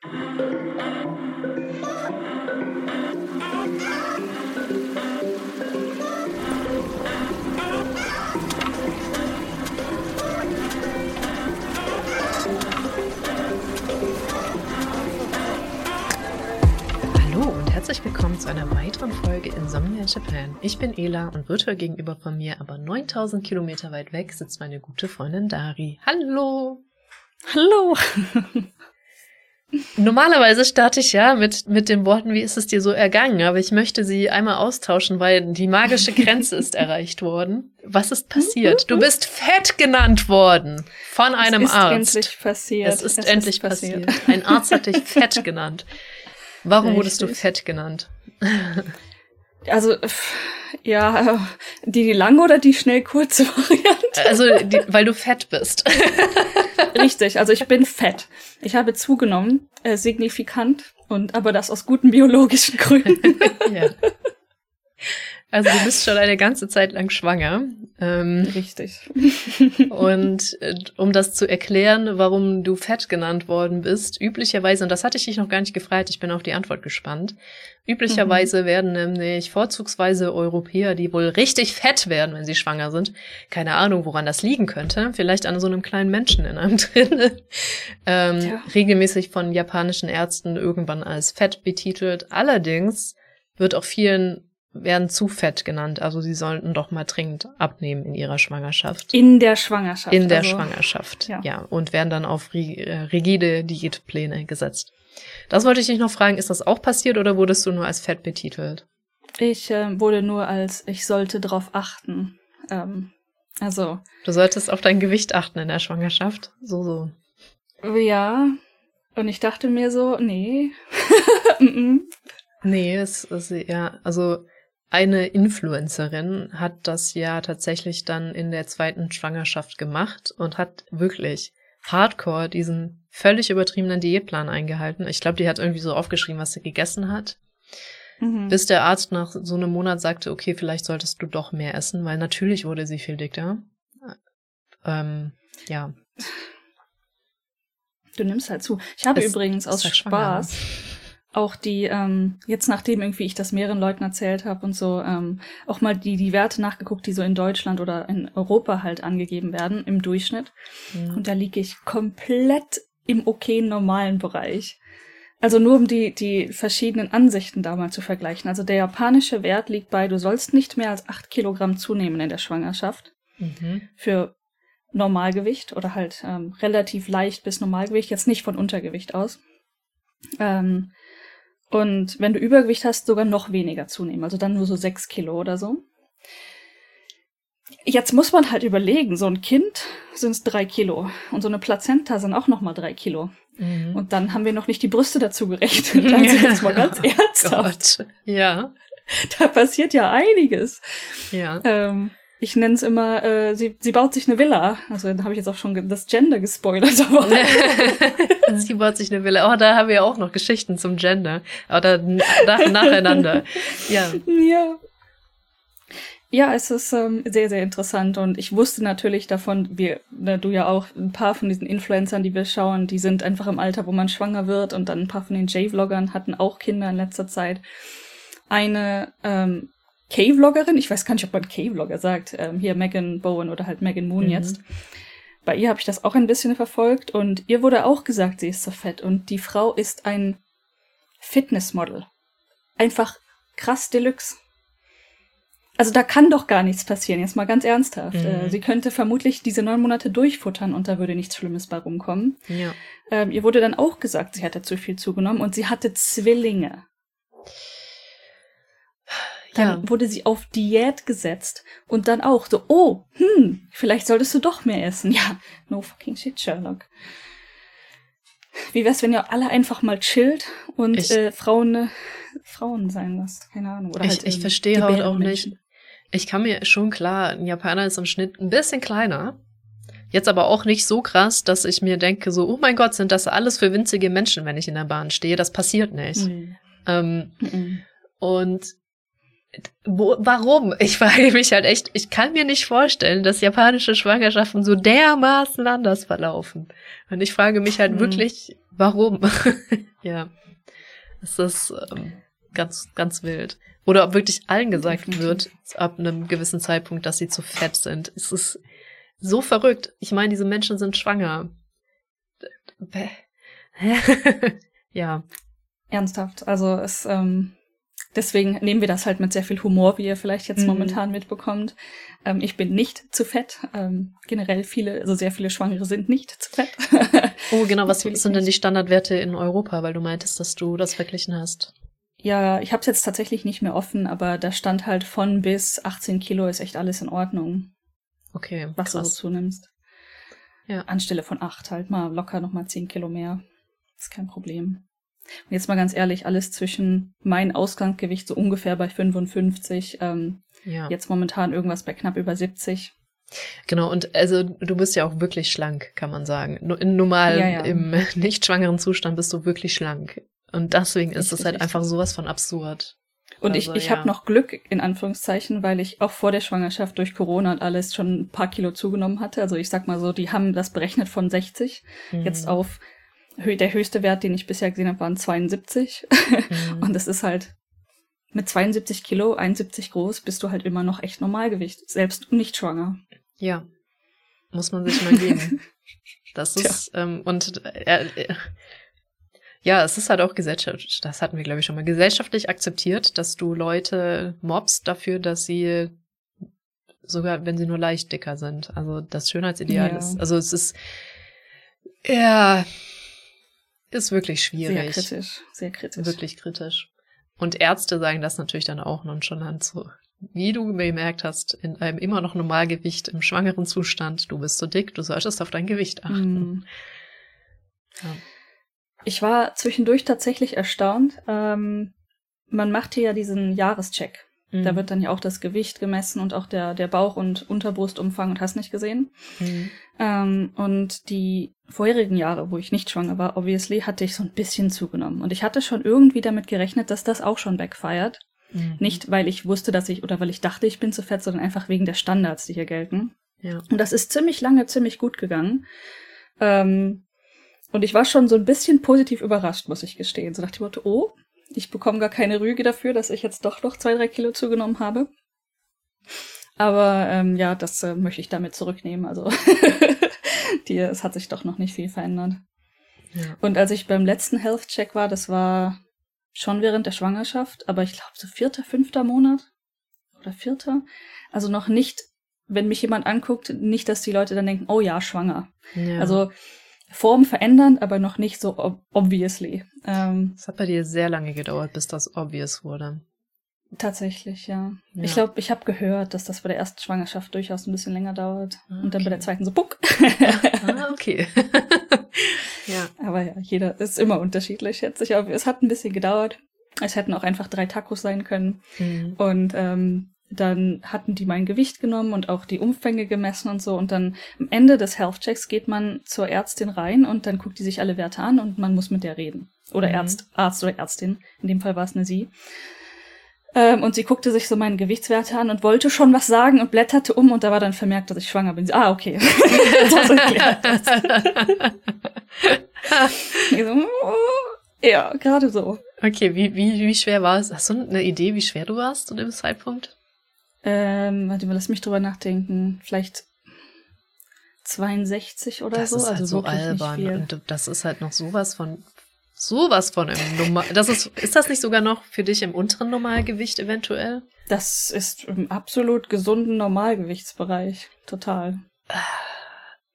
Hallo und herzlich willkommen zu einer weiteren Folge Insomnia Japan. Ich bin Ela und virtuell gegenüber von mir, aber 9000 Kilometer weit weg, sitzt meine gute Freundin Dari. Hallo! Hallo! Normalerweise starte ich ja mit, mit den Worten, wie ist es dir so ergangen? Aber ich möchte sie einmal austauschen, weil die magische Grenze ist erreicht worden. Was ist passiert? Du bist fett genannt worden von einem es ist Arzt. endlich passiert. Es ist endlich passiert. Ein Arzt hat dich fett genannt. Warum wurdest du Richtig. fett genannt? Also, ja, die, die lange oder die schnell kurze Variante? Also, die, weil du fett bist. Richtig, also ich bin fett. Ich habe zugenommen, äh, signifikant, und aber das aus guten biologischen Gründen. ja. Also du bist schon eine ganze Zeit lang schwanger. Ähm, Richtig. und äh, um das zu erklären, warum du fett genannt worden bist, üblicherweise, und das hatte ich dich noch gar nicht gefragt, ich bin auf die Antwort gespannt. Üblicherweise werden nämlich vorzugsweise Europäer, die wohl richtig fett werden, wenn sie schwanger sind, keine Ahnung, woran das liegen könnte, vielleicht an so einem kleinen Menschen in einem drin, ähm, Tja. regelmäßig von japanischen Ärzten irgendwann als fett betitelt. Allerdings wird auch vielen werden zu fett genannt. Also sie sollten doch mal dringend abnehmen in ihrer Schwangerschaft. In der Schwangerschaft. In der also, Schwangerschaft, ja. ja. Und werden dann auf äh, rigide Diätpläne gesetzt. Das wollte ich dich noch fragen, ist das auch passiert oder wurdest du nur als fett betitelt? Ich äh, wurde nur als, ich sollte drauf achten. Ähm, also, Du solltest auf dein Gewicht achten in der Schwangerschaft. So, so. ja. Und ich dachte mir so, nee. Nee, es ist ja, also eine Influencerin hat das ja tatsächlich dann in der zweiten Schwangerschaft gemacht und hat wirklich hardcore diesen völlig übertriebenen Diätplan eingehalten. Ich glaube, die hat irgendwie so aufgeschrieben, was sie gegessen hat. Mhm. Bis der Arzt nach so einem Monat sagte, okay, vielleicht solltest du doch mehr essen, weil natürlich wurde sie viel dicker. Ähm, ja. Du nimmst halt zu. Ich habe Es übrigens aus halt schwanger, Spaß auch die, ähm, jetzt nachdem irgendwie ich das mehreren Leuten erzählt habe und so, ähm, auch mal die, die Werte nachgeguckt, die so in Deutschland oder in Europa halt angegeben werden im Durchschnitt. Mhm. Und da liege ich komplett im okayen normalen Bereich. Also nur um die, die verschiedenen Ansichten da mal zu vergleichen. Also der japanische Wert liegt bei, du sollst nicht mehr als acht Kilogramm zunehmen in der Schwangerschaft Mhm. für Normalgewicht oder halt ähm, relativ leicht bis Normalgewicht, jetzt nicht von Untergewicht aus. Ähm, und wenn du Übergewicht hast, sogar noch weniger zunehmen, also dann nur so sechs Kilo oder so. Jetzt muss man halt überlegen, so ein Kind sind es drei Kilo und so eine Plazenta sind auch noch mal drei Kilo. Mhm. Und dann haben wir noch nicht die Brüste dazu gerechnet. Also jetzt mal ganz ernsthaft. Gott. Ja, Da passiert ja einiges. ja. Ähm, ich nenne es immer, äh, sie, sie baut sich eine Villa. Also da habe ich jetzt auch schon das Gender gespoilert. Sie baut sich eine Villa. Oh, da haben wir auch noch Geschichten zum Gender. Da, nach, nacheinander. Ja. ja. Ja, es ist ähm, sehr, sehr interessant und ich wusste natürlich davon, wir, du ja auch, ein paar von diesen Influencern, die wir schauen, die sind einfach im Alter, wo man schwanger wird und dann ein paar von den J-Vloggern hatten auch Kinder in letzter Zeit. Eine ähm, K-Vloggerin, ich weiß gar nicht, ob man K-Vlogger sagt, ähm, hier Megan Bowen oder halt Megan Moon Mhm. jetzt. Bei ihr habe ich das auch ein bisschen verfolgt und ihr wurde auch gesagt, sie ist so fett und die Frau ist ein Fitnessmodel. Einfach krass Deluxe. Also da kann doch gar nichts passieren, jetzt mal ganz ernsthaft. Mhm. Äh, sie könnte vermutlich diese neun Monate durchfuttern und da würde nichts Schlimmes bei rumkommen. Ja. Ähm, ihr wurde dann auch gesagt, sie hatte zu viel zugenommen und sie hatte Zwillinge. Dann Ja. wurde sie auf Diät gesetzt und dann auch so, oh, hm, vielleicht solltest du doch mehr essen. Ja, no fucking shit, Sherlock. Wie wär's, wenn ihr alle einfach mal chillt und Ich- äh, Frauen äh, Frauen sein lasst? Keine Ahnung. Oder Ich, halt, ich verstehe halt auch nicht. Ich kann mir schon klar, ein Japaner ist im Schnitt ein bisschen kleiner. Jetzt aber auch nicht so krass, dass ich mir denke, so, oh mein Gott, sind das alles für winzige Menschen, wenn ich in der Bahn stehe. Das passiert nicht. Nee. Ähm, Mhm. und Wo, warum? Ich frage mich halt echt, ich kann mir nicht vorstellen, dass japanische Schwangerschaften so dermaßen anders verlaufen. Und ich frage mich halt hm. wirklich, warum? ja. Es ist ähm, ganz, ganz wild. Oder ob wirklich allen gesagt wird, ab einem gewissen Zeitpunkt, dass sie zu fett sind. Es ist so verrückt. Ich meine, diese Menschen sind schwanger. ja. Ernsthaft. Also es, ähm, deswegen nehmen wir das halt mit sehr viel Humor, wie ihr vielleicht jetzt mhm. momentan mitbekommt. Ähm, ich bin nicht zu fett. Ähm, generell viele, also sehr viele Schwangere sind nicht zu fett. oh, genau. Was sind denn die Standardwerte in Europa? Weil du meintest, dass du das verglichen hast. Ja, ich habe es jetzt tatsächlich nicht mehr offen, aber da stand halt von bis 18 Kilo ist echt alles in Ordnung. Okay. Was krass. du so zunimmst. Ja. Anstelle von 8 halt mal locker nochmal 10 Kilo mehr. Ist kein Problem. Und jetzt mal ganz ehrlich, alles zwischen mein Ausgangsgewicht so ungefähr bei 55, ähm, ja. jetzt momentan irgendwas bei knapp über 70. Genau, und also du bist ja auch wirklich schlank, kann man sagen. Normal, ja, ja. im nicht schwangeren Zustand bist du wirklich schlank. Und deswegen ist es halt einfach sowas von absurd. Und also, ich, ich ja. habe noch Glück, in Anführungszeichen, weil ich auch vor der Schwangerschaft durch Corona und alles schon ein paar Kilo zugenommen hatte. Also ich sag mal so, die haben das berechnet von 60 mhm. jetzt auf der höchste Wert, den ich bisher gesehen habe, waren 72. Mhm. und das ist halt mit 72 Kilo, 71 groß, bist du halt immer noch echt Normalgewicht, selbst nicht schwanger. Ja, muss man sich mal geben. Das ist, ähm, und äh, äh, ja, es ist halt auch gesellschaftlich, das hatten wir, glaube ich, schon mal, gesellschaftlich akzeptiert, dass du Leute mobst dafür, dass sie sogar, wenn sie nur leicht dicker sind. Also das Schönheitsideal ja. ist, also es ist, ja, ist wirklich schwierig. Sehr kritisch, sehr kritisch. Wirklich kritisch. Und Ärzte sagen das natürlich dann auch nonchalant so. Wie du gemerkt hast, in einem immer noch Normalgewicht im schwangeren Zustand, du bist so dick, du solltest auf dein Gewicht achten. Mm. Ja. Ich war zwischendurch tatsächlich erstaunt. Ähm, man macht hier ja diesen Jahrescheck. Mhm. Da wird dann ja auch das Gewicht gemessen und auch der, der Bauch- und Unterbrustumfang und hast nicht gesehen. Mhm. Ähm, und die vorherigen Jahre, wo ich nicht schwanger war, obviously, hatte ich so ein bisschen zugenommen. Und ich hatte schon irgendwie damit gerechnet, dass das auch schon backfired. Mhm. Nicht, weil ich wusste, dass ich, oder weil ich dachte, ich bin zu fett, sondern einfach wegen der Standards, die hier gelten. Ja. Und das ist ziemlich lange, ziemlich gut gegangen. Ähm, und ich war schon so ein bisschen positiv überrascht, muss ich gestehen. So nach dem Motto, oh, ich bekomme gar keine Rüge dafür, dass ich jetzt doch noch zwei, drei Kilo zugenommen habe. Aber ähm, ja, das äh, möchte ich damit zurücknehmen. Also die, es hat sich doch noch nicht viel verändert. Ja. Und als ich beim letzten Health Check war, das war schon während der Schwangerschaft, aber ich glaube so vierter, fünfter Monat oder vierter. Also noch nicht, wenn mich jemand anguckt, nicht, dass die Leute dann denken, oh ja, schwanger. Ja. Also Form verändern, aber noch nicht so ob obviously. Ähm, es hat bei dir sehr lange gedauert, bis das obvious wurde. Tatsächlich, ja. ja. Ich glaube, ich habe gehört, dass das bei der ersten Schwangerschaft durchaus ein bisschen länger dauert. Okay. Und dann bei der zweiten so puck. ah, okay. ja. Aber ja, jeder ist immer unterschiedlich, schätze ich. Aber es hat ein bisschen gedauert. Es hätten auch einfach drei Tacos sein können. Mhm. Und ähm, dann hatten die mein Gewicht genommen und auch die Umfänge gemessen und so. Und dann am Ende des Health Checks geht man zur Ärztin rein und dann guckt die sich alle Werte an und man muss mit der reden. Oder mhm. Arzt, Arzt oder Ärztin. In dem Fall war es eine sie. Ähm, und sie guckte sich so meine Gewichtswerte an und wollte schon was sagen und blätterte um und da war dann vermerkt, dass ich schwanger bin. Ah, okay. das erklärt das. so, oh, ja, gerade so. Okay, wie, wie, wie schwer war es? Hast du eine Idee, wie schwer du warst zu dem Zeitpunkt? Ähm, warte mal, lass mich drüber nachdenken. Vielleicht 62 oder das so. Das ist halt also so albern. Und das ist halt noch sowas von sowas von im Normal. Das ist, ist das nicht sogar noch für dich im unteren Normalgewicht eventuell? Das ist im absolut gesunden Normalgewichtsbereich. Total.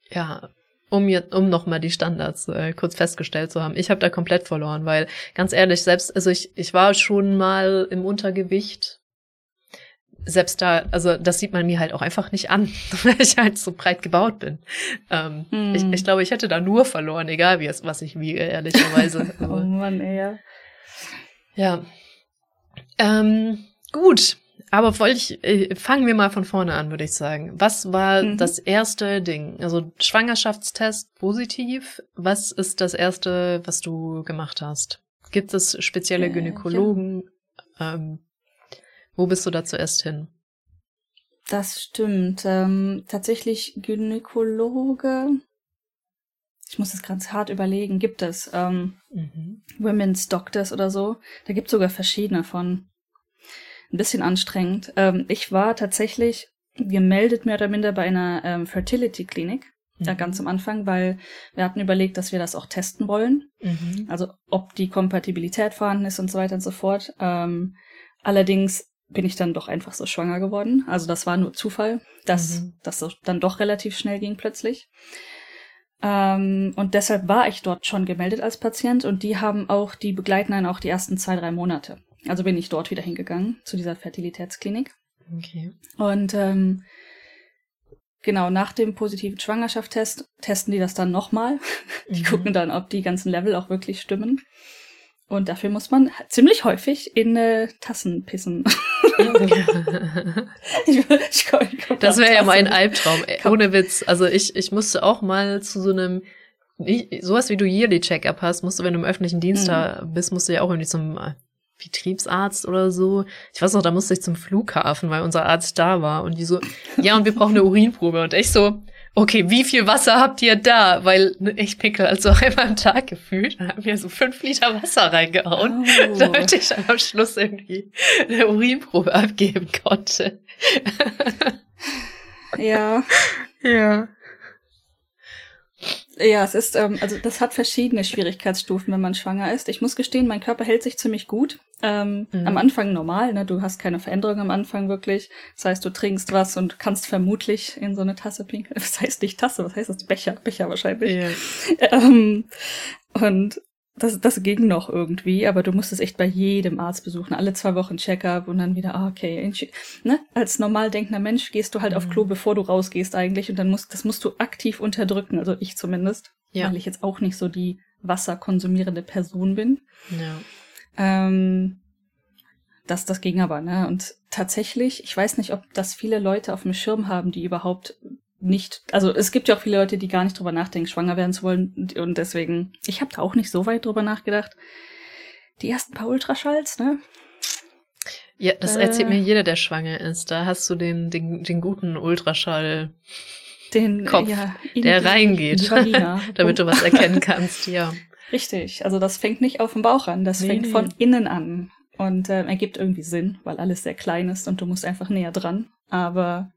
Ja, um um nochmal die Standards äh, kurz festgestellt zu haben. Ich habe da komplett verloren, weil ganz ehrlich, selbst, also ich, ich war schon mal im Untergewicht selbst da, also das sieht man mir halt auch einfach nicht an, weil ich halt so breit gebaut bin. Ähm, mm. ich, ich glaube, ich hätte da nur verloren, egal wie es, was ich wiege, ehrlicherweise. oh Mann, ey. Ja. Ähm, gut, aber wollte ich, äh, fangen wir mal von vorne an, würde ich sagen. Was war mhm. das erste Ding? Also Schwangerschaftstest positiv. Was ist das erste, was du gemacht hast? Gibt es spezielle äh, Gynäkologen? Ja. Ähm, Wo bist du da zuerst hin? Das stimmt. Ähm, tatsächlich Gynäkologe. Ich muss es ganz hart überlegen. Gibt es ähm, mhm. Women's Doctors oder so? Da gibt es sogar verschiedene von. Ein bisschen anstrengend. Ähm, ich war tatsächlich gemeldet mehr oder minder bei einer ähm, Fertility-Klinik. Mhm. Da ganz am Anfang, weil wir hatten überlegt, dass wir das auch testen wollen. Mhm. Also ob die Kompatibilität vorhanden ist und so weiter und so fort. Ähm, allerdings bin ich dann doch einfach so schwanger geworden. Also das war nur Zufall, dass mhm. das so dann doch relativ schnell ging plötzlich. Ähm, und deshalb war ich dort schon gemeldet als Patient und die haben auch, die begleiten einen auch die ersten zwei, drei Monate. Also bin ich dort wieder hingegangen zu dieser Fertilitätsklinik. Okay. Und ähm, genau, nach dem positiven Schwangerschaftstest testen die das dann nochmal. Die mhm. gucken dann, ob die ganzen Level auch wirklich stimmen. Und dafür muss man ziemlich häufig in äh, Tassen pissen. ich, ich komm, ich komm das wäre ja mein Albtraum, ey, ohne Witz. Also ich, ich musste auch mal zu so einem, sowas wie du Yearly Checkup hast, musst du, wenn du im öffentlichen Dienst mhm. da bist, musst du ja auch irgendwie zum Betriebsarzt oder so. Ich weiß noch, da musste ich zum Flughafen, weil unser Arzt da war und die so, ja, und wir brauchen eine Urinprobe. Und ich so, okay, wie viel Wasser habt ihr da? Weil ne, ich pickel also einmal am Tag gefühlt und habe mir so fünf Liter Wasser reingehauen, oh. damit ich am Schluss irgendwie eine Urinprobe abgeben konnte. ja. Ja. Ja, es ist, ähm, also das hat verschiedene Schwierigkeitsstufen, wenn man schwanger ist. Ich muss gestehen, mein Körper hält sich ziemlich gut. Ähm, mhm. Am Anfang normal, ne? Du hast keine Veränderung am Anfang wirklich. Das heißt, du trinkst was und kannst vermutlich in so eine Tasse pinkeln. Das heißt nicht Tasse, was heißt das? Becher, Becher wahrscheinlich. Yeah. Ähm, und das, das ging noch irgendwie, aber du musstest echt bei jedem Arzt besuchen, alle zwei Wochen Check-up und dann wieder, ah, okay, ne? Als normal denkender Mensch gehst du halt mhm. auf Klo, bevor du rausgehst eigentlich und dann musst, das musst du aktiv unterdrücken, also ich zumindest, ja. weil ich jetzt auch nicht so die wasserkonsumierende Person bin. Ja. Ähm, das, das ging aber, ne? Und tatsächlich, ich weiß nicht, ob das viele Leute auf dem Schirm haben, die überhaupt nicht, also es gibt ja auch viele Leute, die gar nicht drüber nachdenken, schwanger werden zu wollen. Und deswegen, ich habe da auch nicht so weit drüber nachgedacht. Die ersten paar Ultraschalls, ne? Ja, das äh, erzählt mir jeder, der schwanger ist. Da hast du den, den, den guten Ultraschall. Den Kopf, ja, der reingeht, damit du was erkennen kannst, ja. Richtig, also das fängt nicht auf dem Bauch an, das nee, fängt nee. von innen an und äh, ergibt irgendwie Sinn, weil alles sehr klein ist und du musst einfach näher dran. Aber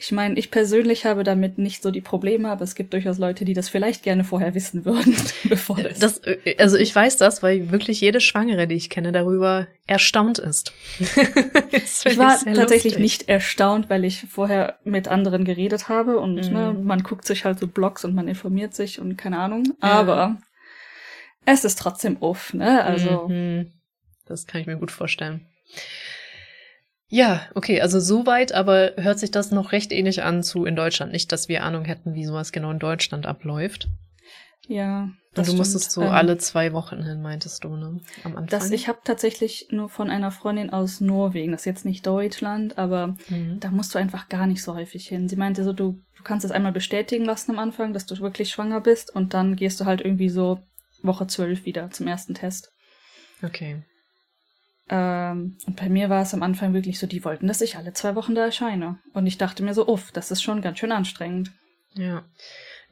ich meine, ich persönlich habe damit nicht so die Probleme, aber es gibt durchaus Leute, die das vielleicht gerne vorher wissen würden, bevor das. das äh, also ich weiß das, weil wirklich jede Schwangere, die ich kenne, darüber erstaunt ist. ich war tatsächlich lustig. nicht erstaunt, weil ich vorher mit anderen geredet habe und mhm. ne, man guckt sich halt so Blogs und man informiert sich und keine Ahnung. Ja. Aber es ist trotzdem uff, ne? Also. Mhm. Das kann ich mir gut vorstellen. Ja, okay, also soweit, aber hört sich das noch recht ähnlich an zu in Deutschland. Nicht, dass wir Ahnung hätten, wie sowas genau in Deutschland abläuft. Ja. Und du musstest so ähm, alle zwei Wochen hin, meintest du, ne? Am Anfang. Das, ich habe tatsächlich nur von einer Freundin aus Norwegen, das ist jetzt nicht Deutschland, aber mhm. da musst du einfach gar nicht so häufig hin. Sie meinte so, du, du kannst es einmal bestätigen lassen am Anfang, dass du wirklich schwanger bist und dann gehst du halt irgendwie so Woche zwölf wieder zum ersten Test. Okay. Ähm, und bei mir war es am Anfang wirklich so, die wollten, dass ich alle zwei Wochen da erscheine. Und ich dachte mir so, uff, das ist schon ganz schön anstrengend. Ja.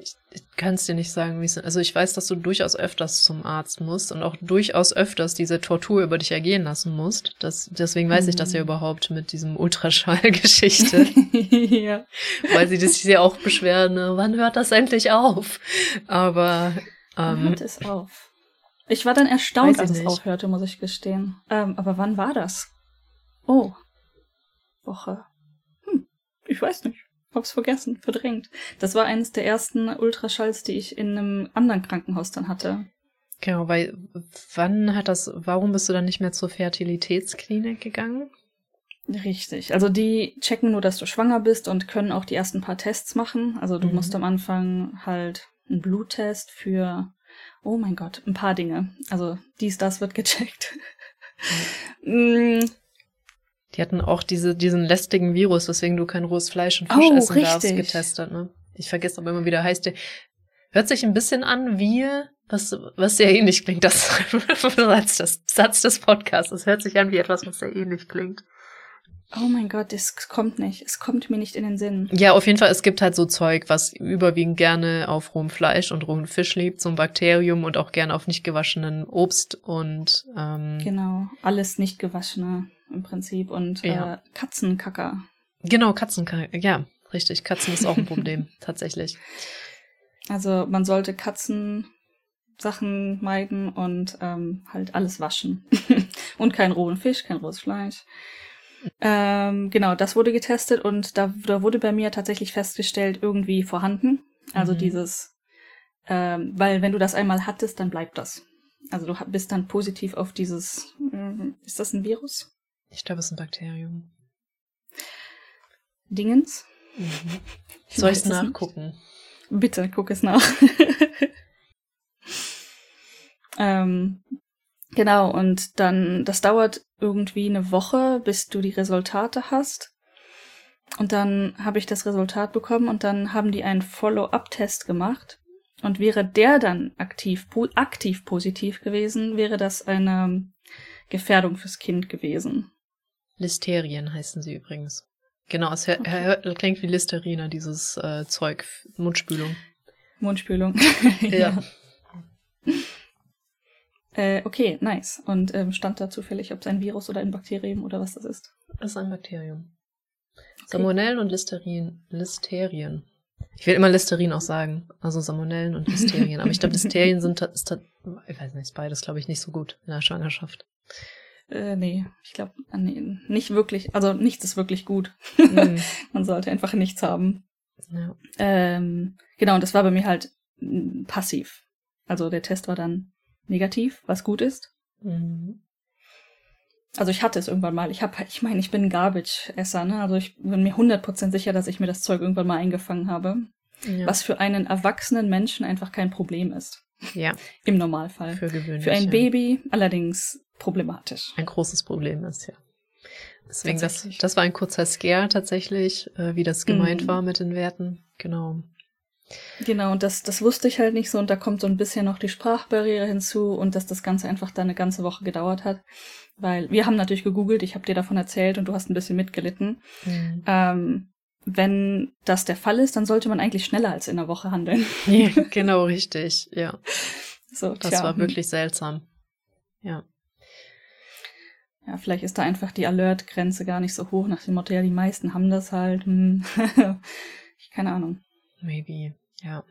Ich, ich kann es dir nicht sagen, wie es Also ich weiß, dass du durchaus öfters zum Arzt musst und auch durchaus öfters diese Tortur über dich ergehen lassen musst. Das, deswegen weiß mhm. ich das ja mhm. überhaupt mit diesem Ultraschall-Geschichte. ja. Weil sie sich ja auch beschweren, ne, wann hört das endlich auf? Aber ähm, hört es auf? Ich war dann erstaunt, als es aufhörte, muss ich gestehen. Ähm, aber wann war das? Oh. Woche. Hm, ich weiß nicht. Hab's vergessen, verdrängt. Das war eines der ersten Ultraschalls, die ich in einem anderen Krankenhaus dann hatte. Genau, weil wann hat das, warum bist du dann nicht mehr zur Fertilitätsklinik gegangen? Richtig. Also die checken nur, dass du schwanger bist und können auch die ersten paar Tests machen. Also du mhm. musst am Anfang halt einen Bluttest für Oh mein Gott, ein paar Dinge. Also dies, das wird gecheckt. Mm. Die hatten auch diese, diesen lästigen Virus, weswegen du kein rohes Fleisch und Fisch oh, essen richtig. darfst, getestet. Ne? Ich vergesse aber immer wieder, heißt der. Hört sich ein bisschen an wie, was, was sehr ähnlich klingt, das das Satz des Podcasts. Es hört sich an wie etwas, was sehr ähnlich klingt. Oh mein Gott, es kommt nicht. Es kommt mir nicht in den Sinn. Ja, auf jeden Fall, es gibt halt so Zeug, was überwiegend gerne auf rohem Fleisch und rohem Fisch lebt, so ein Bakterium und auch gerne auf nicht gewaschenen Obst und ähm, Genau, alles nicht gewaschene im Prinzip und Ja. äh, Katzenkacker. genau, Katzen, ja, richtig, Katzen ist auch ein Problem, tatsächlich. Also man sollte Katzensachen meiden und ähm, halt alles waschen. und keinen rohen Fisch, kein rohes Fleisch. Ähm, genau, das wurde getestet und da, da wurde bei mir tatsächlich festgestellt, irgendwie vorhanden. Also Mhm. dieses, ähm, weil wenn du das einmal hattest, dann bleibt das. Also du bist dann positiv auf dieses, ähm, ist das ein Virus? Ich glaube, es ist ein Bakterium. Dingens? Mhm. Ich Soll ich es nachgucken? Bitte, guck es nach. ähm, genau, und dann, das dauert irgendwie eine Woche, bis du die Resultate hast. Und dann habe ich das Resultat bekommen und dann haben die einen Follow-up-Test gemacht. Und wäre der dann aktiv, aktiv positiv gewesen, wäre das eine Gefährdung fürs Kind gewesen. Listerien heißen sie übrigens. Genau, es hör, klingt wie Listerina, dieses äh, Zeug, Mundspülung. Mundspülung. Ja. Äh, okay, nice. Und ähm, stand da zufällig, ob es ein Virus oder ein Bakterium oder was das ist? Das ist ein Bakterium. Salmonellen und Listerin. Listerien. Ich will immer Listerin auch sagen. Also Salmonellen und Listerien. Aber ich glaube, Listerien sind, ist, ich weiß nicht, ist beides, glaube ich, nicht so gut in der Schwangerschaft. Äh, nee, ich glaube, nee, nicht wirklich. Also nichts ist wirklich gut. Mhm. Man sollte einfach nichts haben. ja. Ähm, genau, und das war bei mir halt passiv. Also der Test war dann negativ, was gut ist. Mhm. Also ich hatte es irgendwann mal. Ich habe, ich meine, ich bin ein Garbage-Esser, ne? Also ich bin mir 100% sicher, dass ich mir das Zeug irgendwann mal eingefangen habe. Ja. Was für einen erwachsenen Menschen einfach kein Problem ist. ja, Im Normalfall. für gewöhnlich. Für ein ja. Baby allerdings problematisch. ein großes Problem ist, ja. Deswegen, das, das war ein kurzer Scare tatsächlich, äh, wie das gemeint Mhm. war mit den Werten. Genau. Genau, und das, das wusste ich halt nicht so. Und da kommt so ein bisschen noch die Sprachbarriere hinzu und dass das Ganze einfach dann eine ganze Woche gedauert hat. Weil wir haben natürlich gegoogelt, ich habe dir davon erzählt und du hast ein bisschen mitgelitten. Mhm. Ähm, wenn das der Fall ist, dann sollte man eigentlich schneller als in einer Woche handeln. Ja, genau, richtig. Ja, So, das tja, war wirklich seltsam. Ja. Ja, vielleicht ist da einfach die Alert-Grenze gar nicht so hoch, nach dem Motto, ja, die meisten haben das halt. Hm. keine Ahnung. Maybe, ja.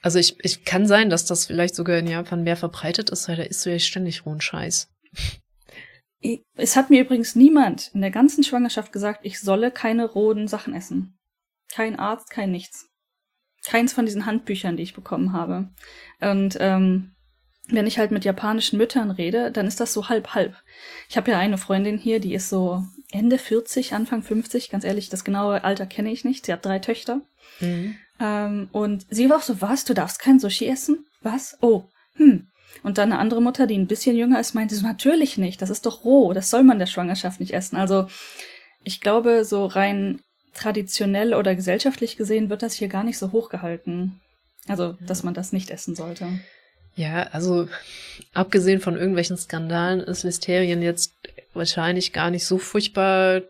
Also ich, ich kann sein, dass das vielleicht sogar in Japan mehr verbreitet ist, weil da isst du ja ständig rohen Scheiß. Es hat mir übrigens niemand in der ganzen Schwangerschaft gesagt, ich solle keine rohen Sachen essen. Kein Arzt, kein nichts. Keins von diesen Handbüchern, die ich bekommen habe. Und ähm, wenn ich halt mit japanischen Müttern rede, dann ist das so halb-halb. Ich habe ja eine Freundin hier, die ist so Ende 40, Anfang 50. Ganz ehrlich, das genaue Alter kenne ich nicht. Sie hat drei Töchter. Mhm. Ähm, und sie war auch so, was, du darfst kein Sushi essen? Was? Oh, hm. Und dann eine andere Mutter, die ein bisschen jünger ist, meinte so, natürlich nicht, das ist doch roh, das soll man der Schwangerschaft nicht essen. Also ich glaube, so rein traditionell oder gesellschaftlich gesehen wird das hier gar nicht so hochgehalten. Also, dass man das nicht essen sollte. Ja, also abgesehen von irgendwelchen Skandalen ist Listerien jetzt wahrscheinlich gar nicht so furchtbar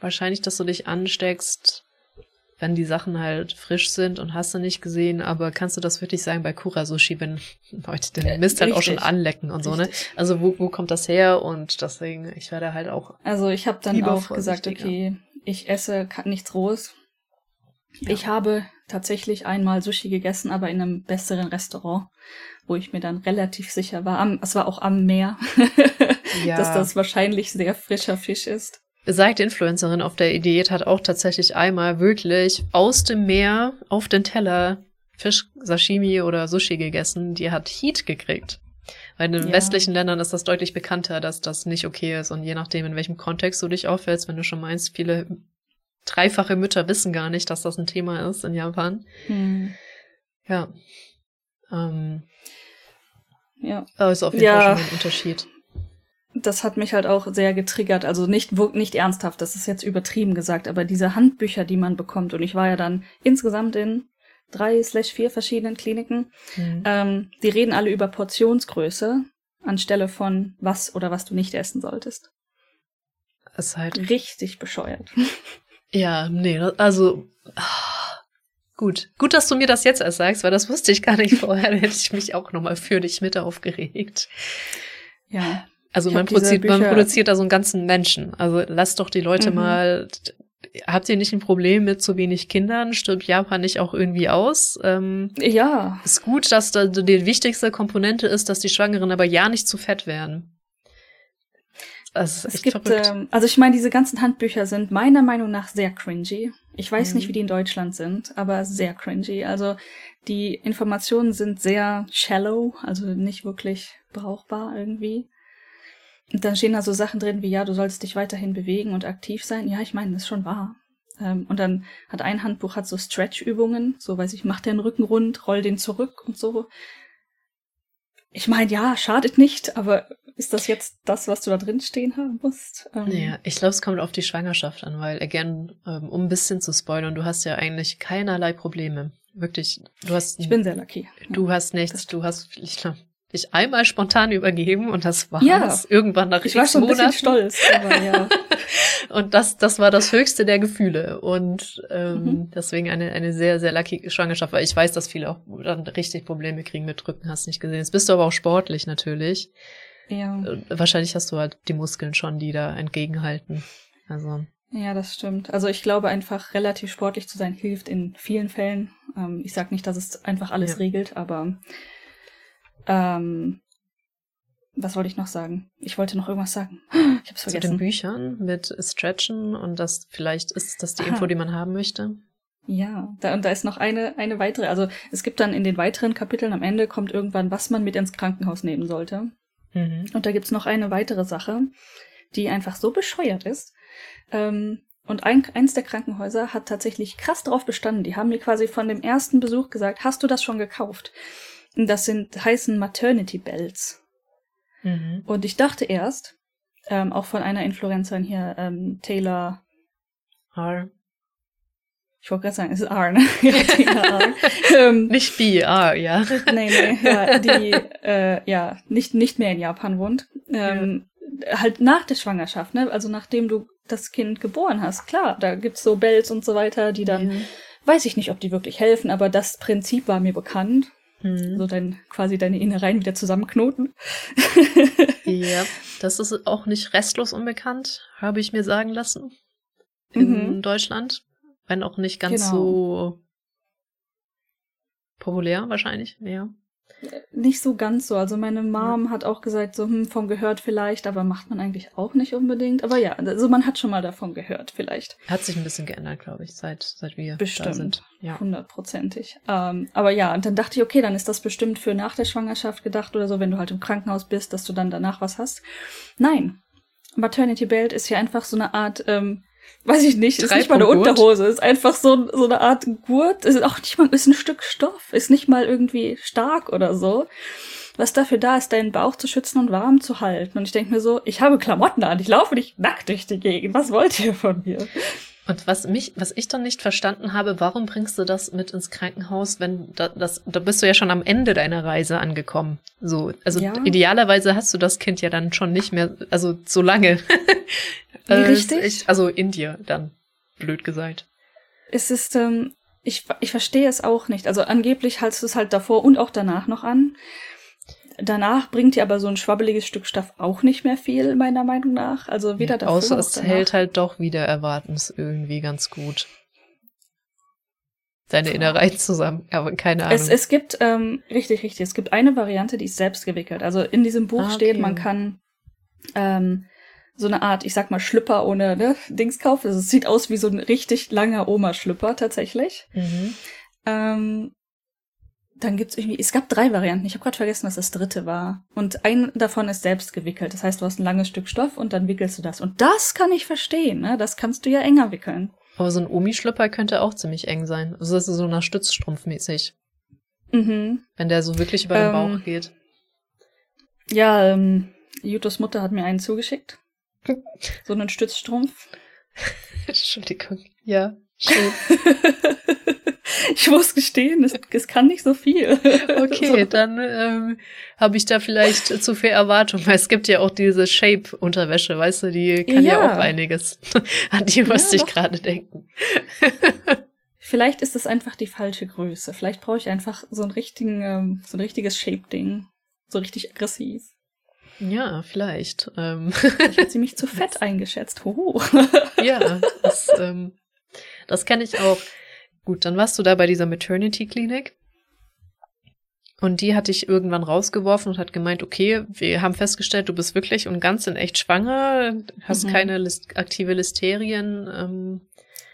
wahrscheinlich, dass du dich ansteckst, wenn die Sachen halt frisch sind und hast du nicht gesehen, aber kannst du das wirklich sagen bei Kura-Sushi, wenn Leute den Mist halt auch schon richtig. anlecken und so, ne? Richtig. Also wo, wo kommt das her? Und deswegen, ich werde halt auch Also ich habe dann auch gesagt, okay, ich esse nichts Rohes. Ja. Ich habe tatsächlich einmal Sushi gegessen, aber in einem besseren Restaurant, wo ich mir dann relativ sicher war. Am, es war auch am Meer, Ja. dass das wahrscheinlich sehr frischer Fisch ist. besagte Influencerin auf der Diät hat auch tatsächlich einmal wirklich aus dem Meer auf den Teller Fisch, Sashimi oder Sushi gegessen. Die hat Heat gekriegt. Weil in den Ja. westlichen Ländern ist das deutlich bekannter, dass das nicht okay ist. Und je nachdem, in welchem Kontext du dich aufhältst, wenn du schon meinst, viele dreifache Mütter wissen gar nicht, dass das ein Thema ist in Japan. Hm. Ja. Ähm, Ja, aber ist auf jeden Ja. Fall schon ein Unterschied. das hat mich halt auch sehr getriggert. Also nicht, nicht ernsthaft, das ist jetzt übertrieben gesagt, aber diese Handbücher, die man bekommt, und ich war ja dann insgesamt in drei slash vier verschiedenen Kliniken, Mhm. Ähm, die reden alle über Portionsgröße anstelle von was oder was du nicht essen solltest. ist halt richtig bescheuert. Ja, nee, also gut. Gut, dass du mir das jetzt erst sagst, weil das wusste ich gar nicht vorher. Da hätte ich mich auch nochmal für dich mit aufgeregt. Ja. Also man produziert, man produziert da so einen ganzen Menschen. Also lass doch die Leute mhm. mal. Habt ihr nicht ein Problem mit zu wenig Kindern? Stirbt Japan nicht auch irgendwie aus? Ähm, ja. Ist gut, dass da die wichtigste Komponente ist, dass die Schwangeren aber ja nicht zu fett werden. Das es gibt, ähm, also ich meine, diese ganzen Handbücher sind meiner Meinung nach sehr cringy. Ich weiß mhm. nicht, wie die in Deutschland sind, aber sehr cringy. Also die Informationen sind sehr shallow, also nicht wirklich brauchbar irgendwie. Und dann stehen da so Sachen drin wie, ja, du sollst dich weiterhin bewegen und aktiv sein. Ja, ich meine, das ist schon wahr. Ähm, und dann hat ein Handbuch hat so Stretch-Übungen, so weiß ich, mach den Rücken rund, roll den zurück und so. Ich meine, ja, schadet nicht, aber ist das jetzt das, was du da drin stehen haben musst? Ähm, naja, ich glaube, es kommt auf die Schwangerschaft an, weil, again, ähm, um ein bisschen zu spoilern, du hast ja eigentlich keinerlei Probleme. Wirklich, du hast. Ich bin sehr lucky. Du hast nichts, du hast, ich glaube, dich einmal spontan übergeben und das war's. Ja. Irgendwann nach Ich war schon ein bisschen stolz, aber ja. und das, das war das höchste der Gefühle und ähm, mhm. deswegen eine, eine sehr, sehr lucky Schwangerschaft, weil ich weiß, dass viele auch dann richtig Probleme kriegen mit Drücken, hast nicht gesehen. Jetzt bist du aber auch sportlich natürlich. Ja. Äh, wahrscheinlich hast du halt die Muskeln schon, die da entgegenhalten. Also. Ja, das stimmt. Also ich glaube einfach relativ sportlich zu sein hilft in vielen Fällen. Ähm, ich sag nicht, dass es einfach alles ja. regelt, aber ähm, was wollte ich noch sagen? Ich wollte noch irgendwas sagen. Ich hab's vergessen. Zu den Büchern mit Stretchen und das vielleicht ist das die Info, die man haben möchte. Ja, da, und da ist noch eine, eine weitere. Also es gibt dann in den weiteren Kapiteln am Ende kommt irgendwann, was man mit ins Krankenhaus nehmen sollte. Mhm. Und da gibt's noch eine weitere Sache, die einfach so bescheuert ist. Ähm, und ein, eins der Krankenhäuser hat tatsächlich krass drauf bestanden. Die haben mir quasi von dem ersten Besuch gesagt, hast du das schon gekauft? Das sind, heißen Maternity Bells. Mhm. Und ich dachte erst, ähm, auch von einer Influencerin hier, ähm, Taylor R. Ich wollte gerade sagen, es ist R, ne? ja, R. ähm, nicht B, R, ja. nee, nee, ja, die äh, ja nicht, nicht mehr in Japan wohnt. Ähm, ja. Halt nach der Schwangerschaft, ne? Also nachdem du das Kind geboren hast, klar, da gibt's so Bells und so weiter, die dann, ja. weiß ich nicht, ob die wirklich helfen, aber das Prinzip war mir bekannt. Mhm. So dein, quasi deine Innereien wieder zusammenknoten. ja, das ist auch nicht restlos unbekannt, habe ich mir sagen lassen. In mhm. Deutschland. Wenn auch nicht ganz genau. so populär wahrscheinlich, ja. Nicht so ganz so. Also meine Mom ja. hat auch gesagt, so hm, von gehört vielleicht, aber macht man eigentlich auch nicht unbedingt. Aber ja, also man hat schon mal davon gehört vielleicht. Hat sich ein bisschen geändert, glaube ich, seit, seit wir bestimmt, da sind. Ja. Hundertprozentig. Ähm, aber ja, und dann dachte ich, okay, dann ist das bestimmt für nach der Schwangerschaft gedacht oder so, wenn du halt im Krankenhaus bist, dass du dann danach was hast. Nein. Maternity Belt ist ja einfach so eine Art ähm, weiß ich nicht, ist nicht mal eine Unterhose, ist einfach so, so eine Art Gurt, ist auch nicht mal, ist ein Stück Stoff, ist nicht mal irgendwie stark oder so. Was dafür da ist, deinen Bauch zu schützen und warm zu halten. Und ich denke mir so, ich habe Klamotten an, ich laufe nicht nackt durch die Gegend. Was wollt ihr von mir? Und was mich, was ich dann nicht verstanden habe, warum bringst du das mit ins Krankenhaus, wenn da, das, da bist du ja schon am Ende deiner Reise angekommen. So, also ja. idealerweise hast du das Kind ja dann schon nicht mehr, also so lange. Wie äh, richtig? Ich, also in dir dann, blöd gesagt. Es ist, ähm, ich, ich verstehe es auch nicht. Also angeblich haltst du es halt davor und auch danach noch an. Danach bringt dir aber so ein schwabbeliges Stück Stoff auch nicht mehr viel, meiner Meinung nach. Also weder davor Außer es danach. hält halt doch wieder erwartens irgendwie ganz gut. Deine Innereien zusammen, aber keine Ahnung. Es, es gibt, ähm, richtig, richtig, es gibt eine Variante, die ist selbst gewickelt. Also in diesem Buch ah, okay. steht, man kann ähm, so eine Art, ich sag mal, Schlüpper ohne ne, Dings kaufen. Also es sieht aus wie so ein richtig langer Oma-Schlüpper tatsächlich. Mhm. Ähm, dann gibt's irgendwie, es gab drei Varianten. Ich habe gerade vergessen, was das dritte war. Und ein davon ist selbst gewickelt. Das heißt, du hast ein langes Stück Stoff und dann wickelst du das. Und das kann ich verstehen, ne? Das kannst du ja enger wickeln. Aber so ein Omi-Schlüpper könnte auch ziemlich eng sein. Also das ist so einer Stützstrumpfmäßig. Mhm. Wenn der so wirklich über den Bauch ähm, geht. Ja, ähm, Jutos Mutter hat mir einen zugeschickt. So einen Stützstrumpf. Entschuldigung. Ja, schön. ich muss gestehen, es, es kann nicht so viel. Okay, so. dann ähm, habe ich da vielleicht zu viel Erwartung, weil es gibt ja auch diese Shape-Unterwäsche, weißt du, die kann ja, ja auch einiges. An die musste ja, ich gerade denken. Vielleicht ist es einfach die falsche Größe. Vielleicht brauche ich einfach so einen richtigen, ähm, so ein richtiges Shape-Ding. So richtig aggressiv. Ja, vielleicht. Ähm. Ich hat sie mich zu fett eingeschätzt. Hoho. Ja, das, ähm, das kenne ich auch. Gut, dann warst du da bei dieser Maternity-Klinik. Und die hat dich irgendwann rausgeworfen und hat gemeint, okay, wir haben festgestellt, du bist wirklich und ganz in echt schwanger, hast mhm. keine List aktive Listerien ähm,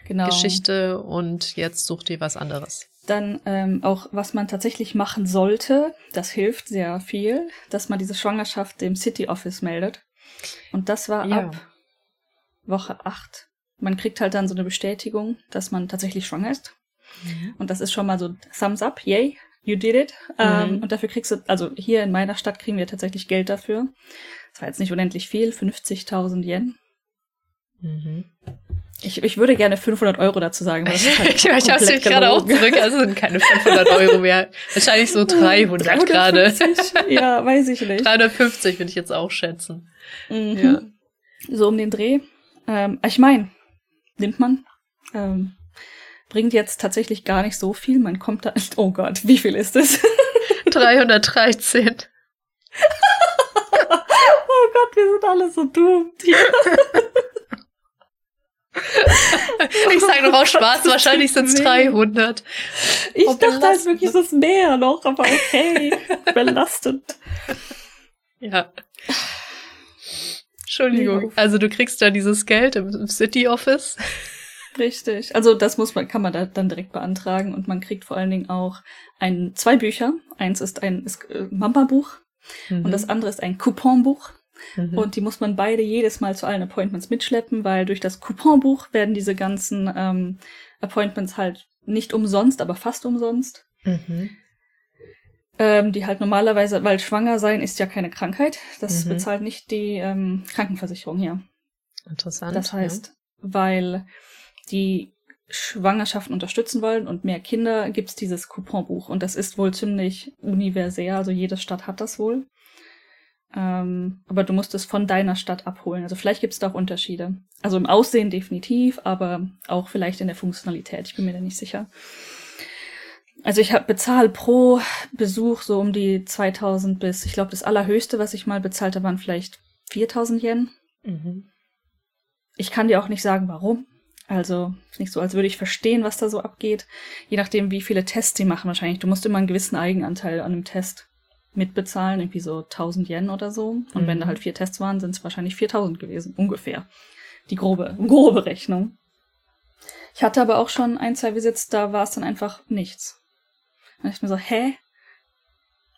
genau. Geschichte und jetzt such dir was anderes. Dann ähm, auch, was man tatsächlich machen sollte, das hilft sehr viel, dass man diese Schwangerschaft dem City Office meldet. Und das war ja. ab Woche 8. Man kriegt halt dann so eine Bestätigung, dass man tatsächlich schwanger ist. Mhm. Und das ist schon mal so Thumbs up, yay, you did it. Ähm, mhm. Ähm, und dafür kriegst du, also hier in meiner Stadt kriegen wir tatsächlich Geld dafür. Das war jetzt nicht unendlich viel, 50.000 Yen. Mhm. Ich, ich würde gerne 500 Euro dazu sagen. Halt ich ich habe es gerade auch zurück, also sind keine 500 Euro mehr. Wahrscheinlich so 300 gerade. Ja, weiß ich nicht. 350 würde ich jetzt auch schätzen. Mhm. Ja. So um den Dreh. Ähm, ich meine, nimmt man. Ähm, bringt jetzt tatsächlich gar nicht so viel. Man kommt da. Oh Gott, wie viel ist es? 313. oh Gott, wir sind alle so dumm. ich sage noch aus Spaß, wahrscheinlich sind es 300. Ich oh, dachte halt wirklich, es ist mehr noch, aber okay. belastend. Ja. Entschuldigung. Also du kriegst da dieses Geld im City Office. Richtig. Also das muss man, kann man da dann direkt beantragen und man kriegt vor allen Dingen auch ein, zwei Bücher. Eins ist ein äh, Mamba-Buch mhm. und das andere ist ein Couponbuch. Mhm. Und die muss man beide jedes Mal zu allen Appointments mitschleppen, weil durch das Couponbuch werden diese ganzen ähm, Appointments halt nicht umsonst, aber fast umsonst. Mhm. Ähm, die halt normalerweise, weil schwanger sein ist ja keine Krankheit, das mhm. bezahlt nicht die ähm, Krankenversicherung hier. Interessant. Das heißt, ja. weil die Schwangerschaften unterstützen wollen und mehr Kinder, gibt's dieses Couponbuch. Und das ist wohl ziemlich universell, also jede Stadt hat das wohl. Ähm, aber du musst es von deiner Stadt abholen. Also vielleicht gibt es da auch Unterschiede. Also im Aussehen definitiv, aber auch vielleicht in der Funktionalität. Ich bin mir da nicht sicher. Also ich habe bezahl pro Besuch so um die 2000 bis, ich glaube, das allerhöchste, was ich mal bezahlte, waren vielleicht 4000 Yen. Mhm. Ich kann dir auch nicht sagen, warum. Also ist nicht so, als würde ich verstehen, was da so abgeht. Je nachdem, wie viele Tests die machen wahrscheinlich. Du musst immer einen gewissen Eigenanteil an einem Test mitbezahlen, irgendwie so 1000 Yen oder so. Und mhm. wenn da halt vier Tests waren, sind es wahrscheinlich 4000 gewesen, ungefähr. Die grobe, grobe Rechnung. Ich hatte aber auch schon ein, zwei Visits, da war es dann einfach nichts. Und ich mir so, hä?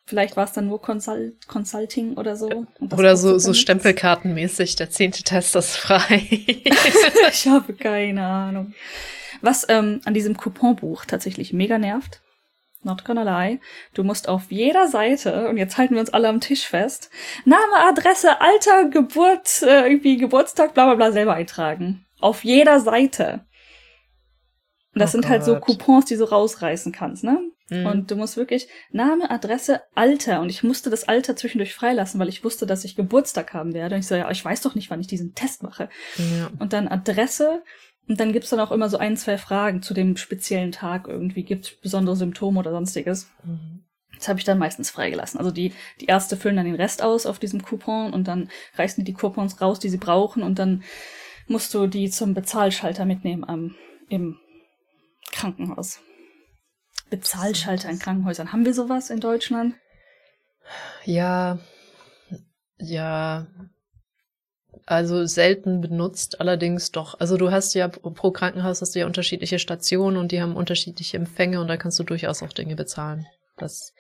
Vielleicht war es dann nur Consult Consulting oder so. Oder so, so Stempelkartenmäßig, der zehnte Test ist frei. ich habe keine Ahnung. Was ähm, an diesem Couponbuch tatsächlich mega nervt, Not gonna lie. Du musst auf jeder Seite, und jetzt halten wir uns alle am Tisch fest, Name, Adresse, Alter, Geburt, äh, irgendwie Geburtstag, bla bla bla selber eintragen. Auf jeder Seite. Und das oh sind Gott. halt so Coupons, die du rausreißen kannst, ne? Mhm. Und du musst wirklich Name, Adresse, Alter. Und ich musste das Alter zwischendurch freilassen, weil ich wusste, dass ich Geburtstag haben werde. Und ich so, ja, ich weiß doch nicht, wann ich diesen Test mache. Ja. Und dann Adresse, und dann gibt's dann auch immer so ein, zwei Fragen zu dem speziellen Tag irgendwie. Gibt's besondere Symptome oder sonstiges? Mhm. Das habe ich dann meistens freigelassen. Also die, die Ärzte füllen dann den Rest aus auf diesem Coupon und dann reißen die die Coupons raus, die sie brauchen und dann musst du die zum Bezahlschalter mitnehmen am, im Krankenhaus. Bezahlschalter in Krankenhäusern. Haben wir sowas in Deutschland? Ja, ja, also selten benutzt, allerdings doch. Also du hast ja pro Krankenhaus hast du ja unterschiedliche Stationen und die haben unterschiedliche Empfänge und da kannst du durchaus auch Dinge bezahlen. Das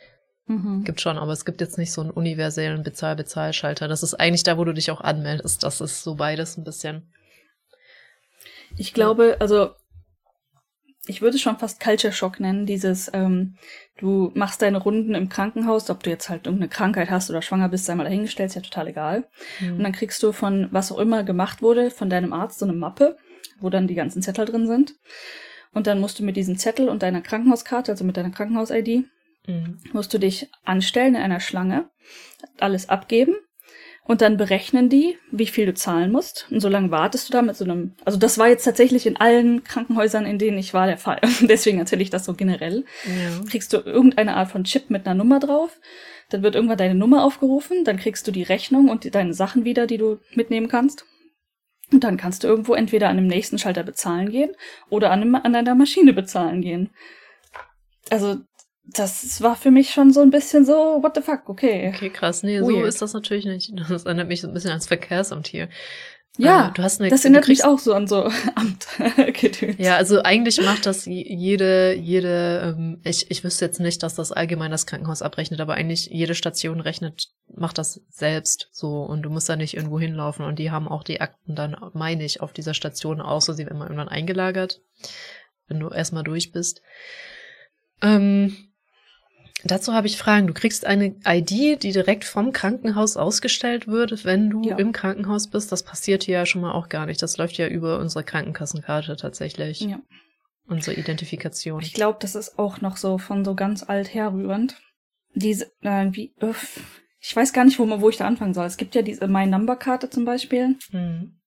mhm. gibt schon, aber es gibt jetzt nicht so einen universellen Bezahl-Bezahlschalter. Das ist eigentlich da, wo du dich auch anmeldest. Das ist so beides ein bisschen. Ich glaube, also ich würde es schon fast Culture Shock nennen, dieses, ähm, du machst deine Runden im Krankenhaus, ob du jetzt halt irgendeine Krankheit hast oder schwanger bist, sei mal dahingestellt, ist ja total egal. Mhm. Und dann kriegst du von was auch immer gemacht wurde, von deinem Arzt so eine Mappe, wo dann die ganzen Zettel drin sind. Und dann musst du mit diesem Zettel und deiner Krankenhauskarte, also mit deiner Krankenhaus-ID, mhm. musst du dich anstellen in einer Schlange, alles abgeben und dann berechnen die, wie viel du zahlen musst. Und so lange wartest du da mit so einem, also das war jetzt tatsächlich in allen Krankenhäusern, in denen ich war, der Fall. Deswegen erzähle ich das so generell. Ja. Kriegst du irgendeine Art von Chip mit einer Nummer drauf. Dann wird irgendwann deine Nummer aufgerufen, dann kriegst du die Rechnung und die, deine Sachen wieder, die du mitnehmen kannst. Und dann kannst du irgendwo entweder an dem nächsten Schalter bezahlen gehen oder an, einem, an einer Maschine bezahlen gehen. Also, das war für mich schon so ein bisschen so, what the fuck, okay. Okay, krass. Nee, Weird. so ist das natürlich nicht. Das erinnert mich so ein bisschen ans Verkehrsamt hier. Ja, äh, du hast eine, das erinnert mich auch so an so Amt. ja, also eigentlich macht das jede, jede, ähm, ich, ich wüsste jetzt nicht, dass das allgemein das Krankenhaus abrechnet, aber eigentlich jede Station rechnet, macht das selbst so und du musst da nicht irgendwo hinlaufen und die haben auch die Akten dann, meine ich, auf dieser Station auch so, sie werden irgendwann eingelagert, wenn du erstmal durch bist. Ähm, Dazu habe ich Fragen. Du kriegst eine ID, die direkt vom Krankenhaus ausgestellt wird, wenn du ja. im Krankenhaus bist. Das passiert hier ja schon mal auch gar nicht. Das läuft ja über unsere Krankenkassenkarte tatsächlich. Ja. Unsere Identifikation. Ich glaube, das ist auch noch so von so ganz alt herrührend. Diese, äh, wie, öff, ich weiß gar nicht, wo, wo ich da anfangen soll. Es gibt ja diese My Number Karte zum Beispiel. Mhm.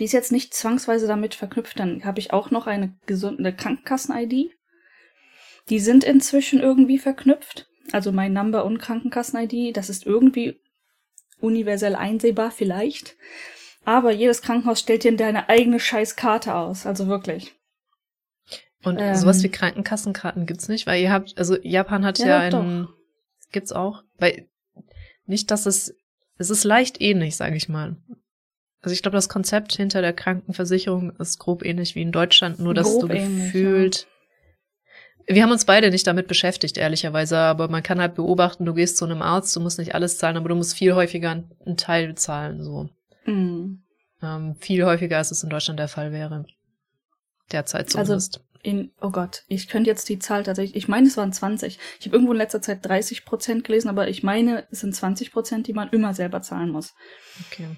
Die ist jetzt nicht zwangsweise damit verknüpft. Dann habe ich auch noch eine gesunde Krankenkassen-ID. Die sind inzwischen irgendwie verknüpft. Also mein Number und Krankenkassen-ID, das ist irgendwie universell einsehbar vielleicht. Aber jedes Krankenhaus stellt dir deine eigene Scheißkarte aus, also wirklich. Und ähm, sowas wie Krankenkassenkarten gibt's nicht, weil ihr habt, also Japan hat ja, ja einen, doch. gibt's auch, weil nicht, dass es, es ist leicht ähnlich, sage ich mal. Also ich glaube, das Konzept hinter der Krankenversicherung ist grob ähnlich wie in Deutschland, nur dass grob du gefühlt ja. Wir haben uns beide nicht damit beschäftigt, ehrlicherweise, aber man kann halt beobachten, du gehst zu einem Arzt, du musst nicht alles zahlen, aber du musst viel häufiger einen Teil zahlen, so. Mhm. Ähm, viel häufiger, als es in Deutschland der Fall wäre. Derzeit also zumindest. Also in, oh Gott, ich könnte jetzt die Zahl tatsächlich, ich meine, es waren 20. Ich habe irgendwo in letzter Zeit 30 Prozent gelesen, aber ich meine, es sind 20 Prozent, die man immer selber zahlen muss. Okay.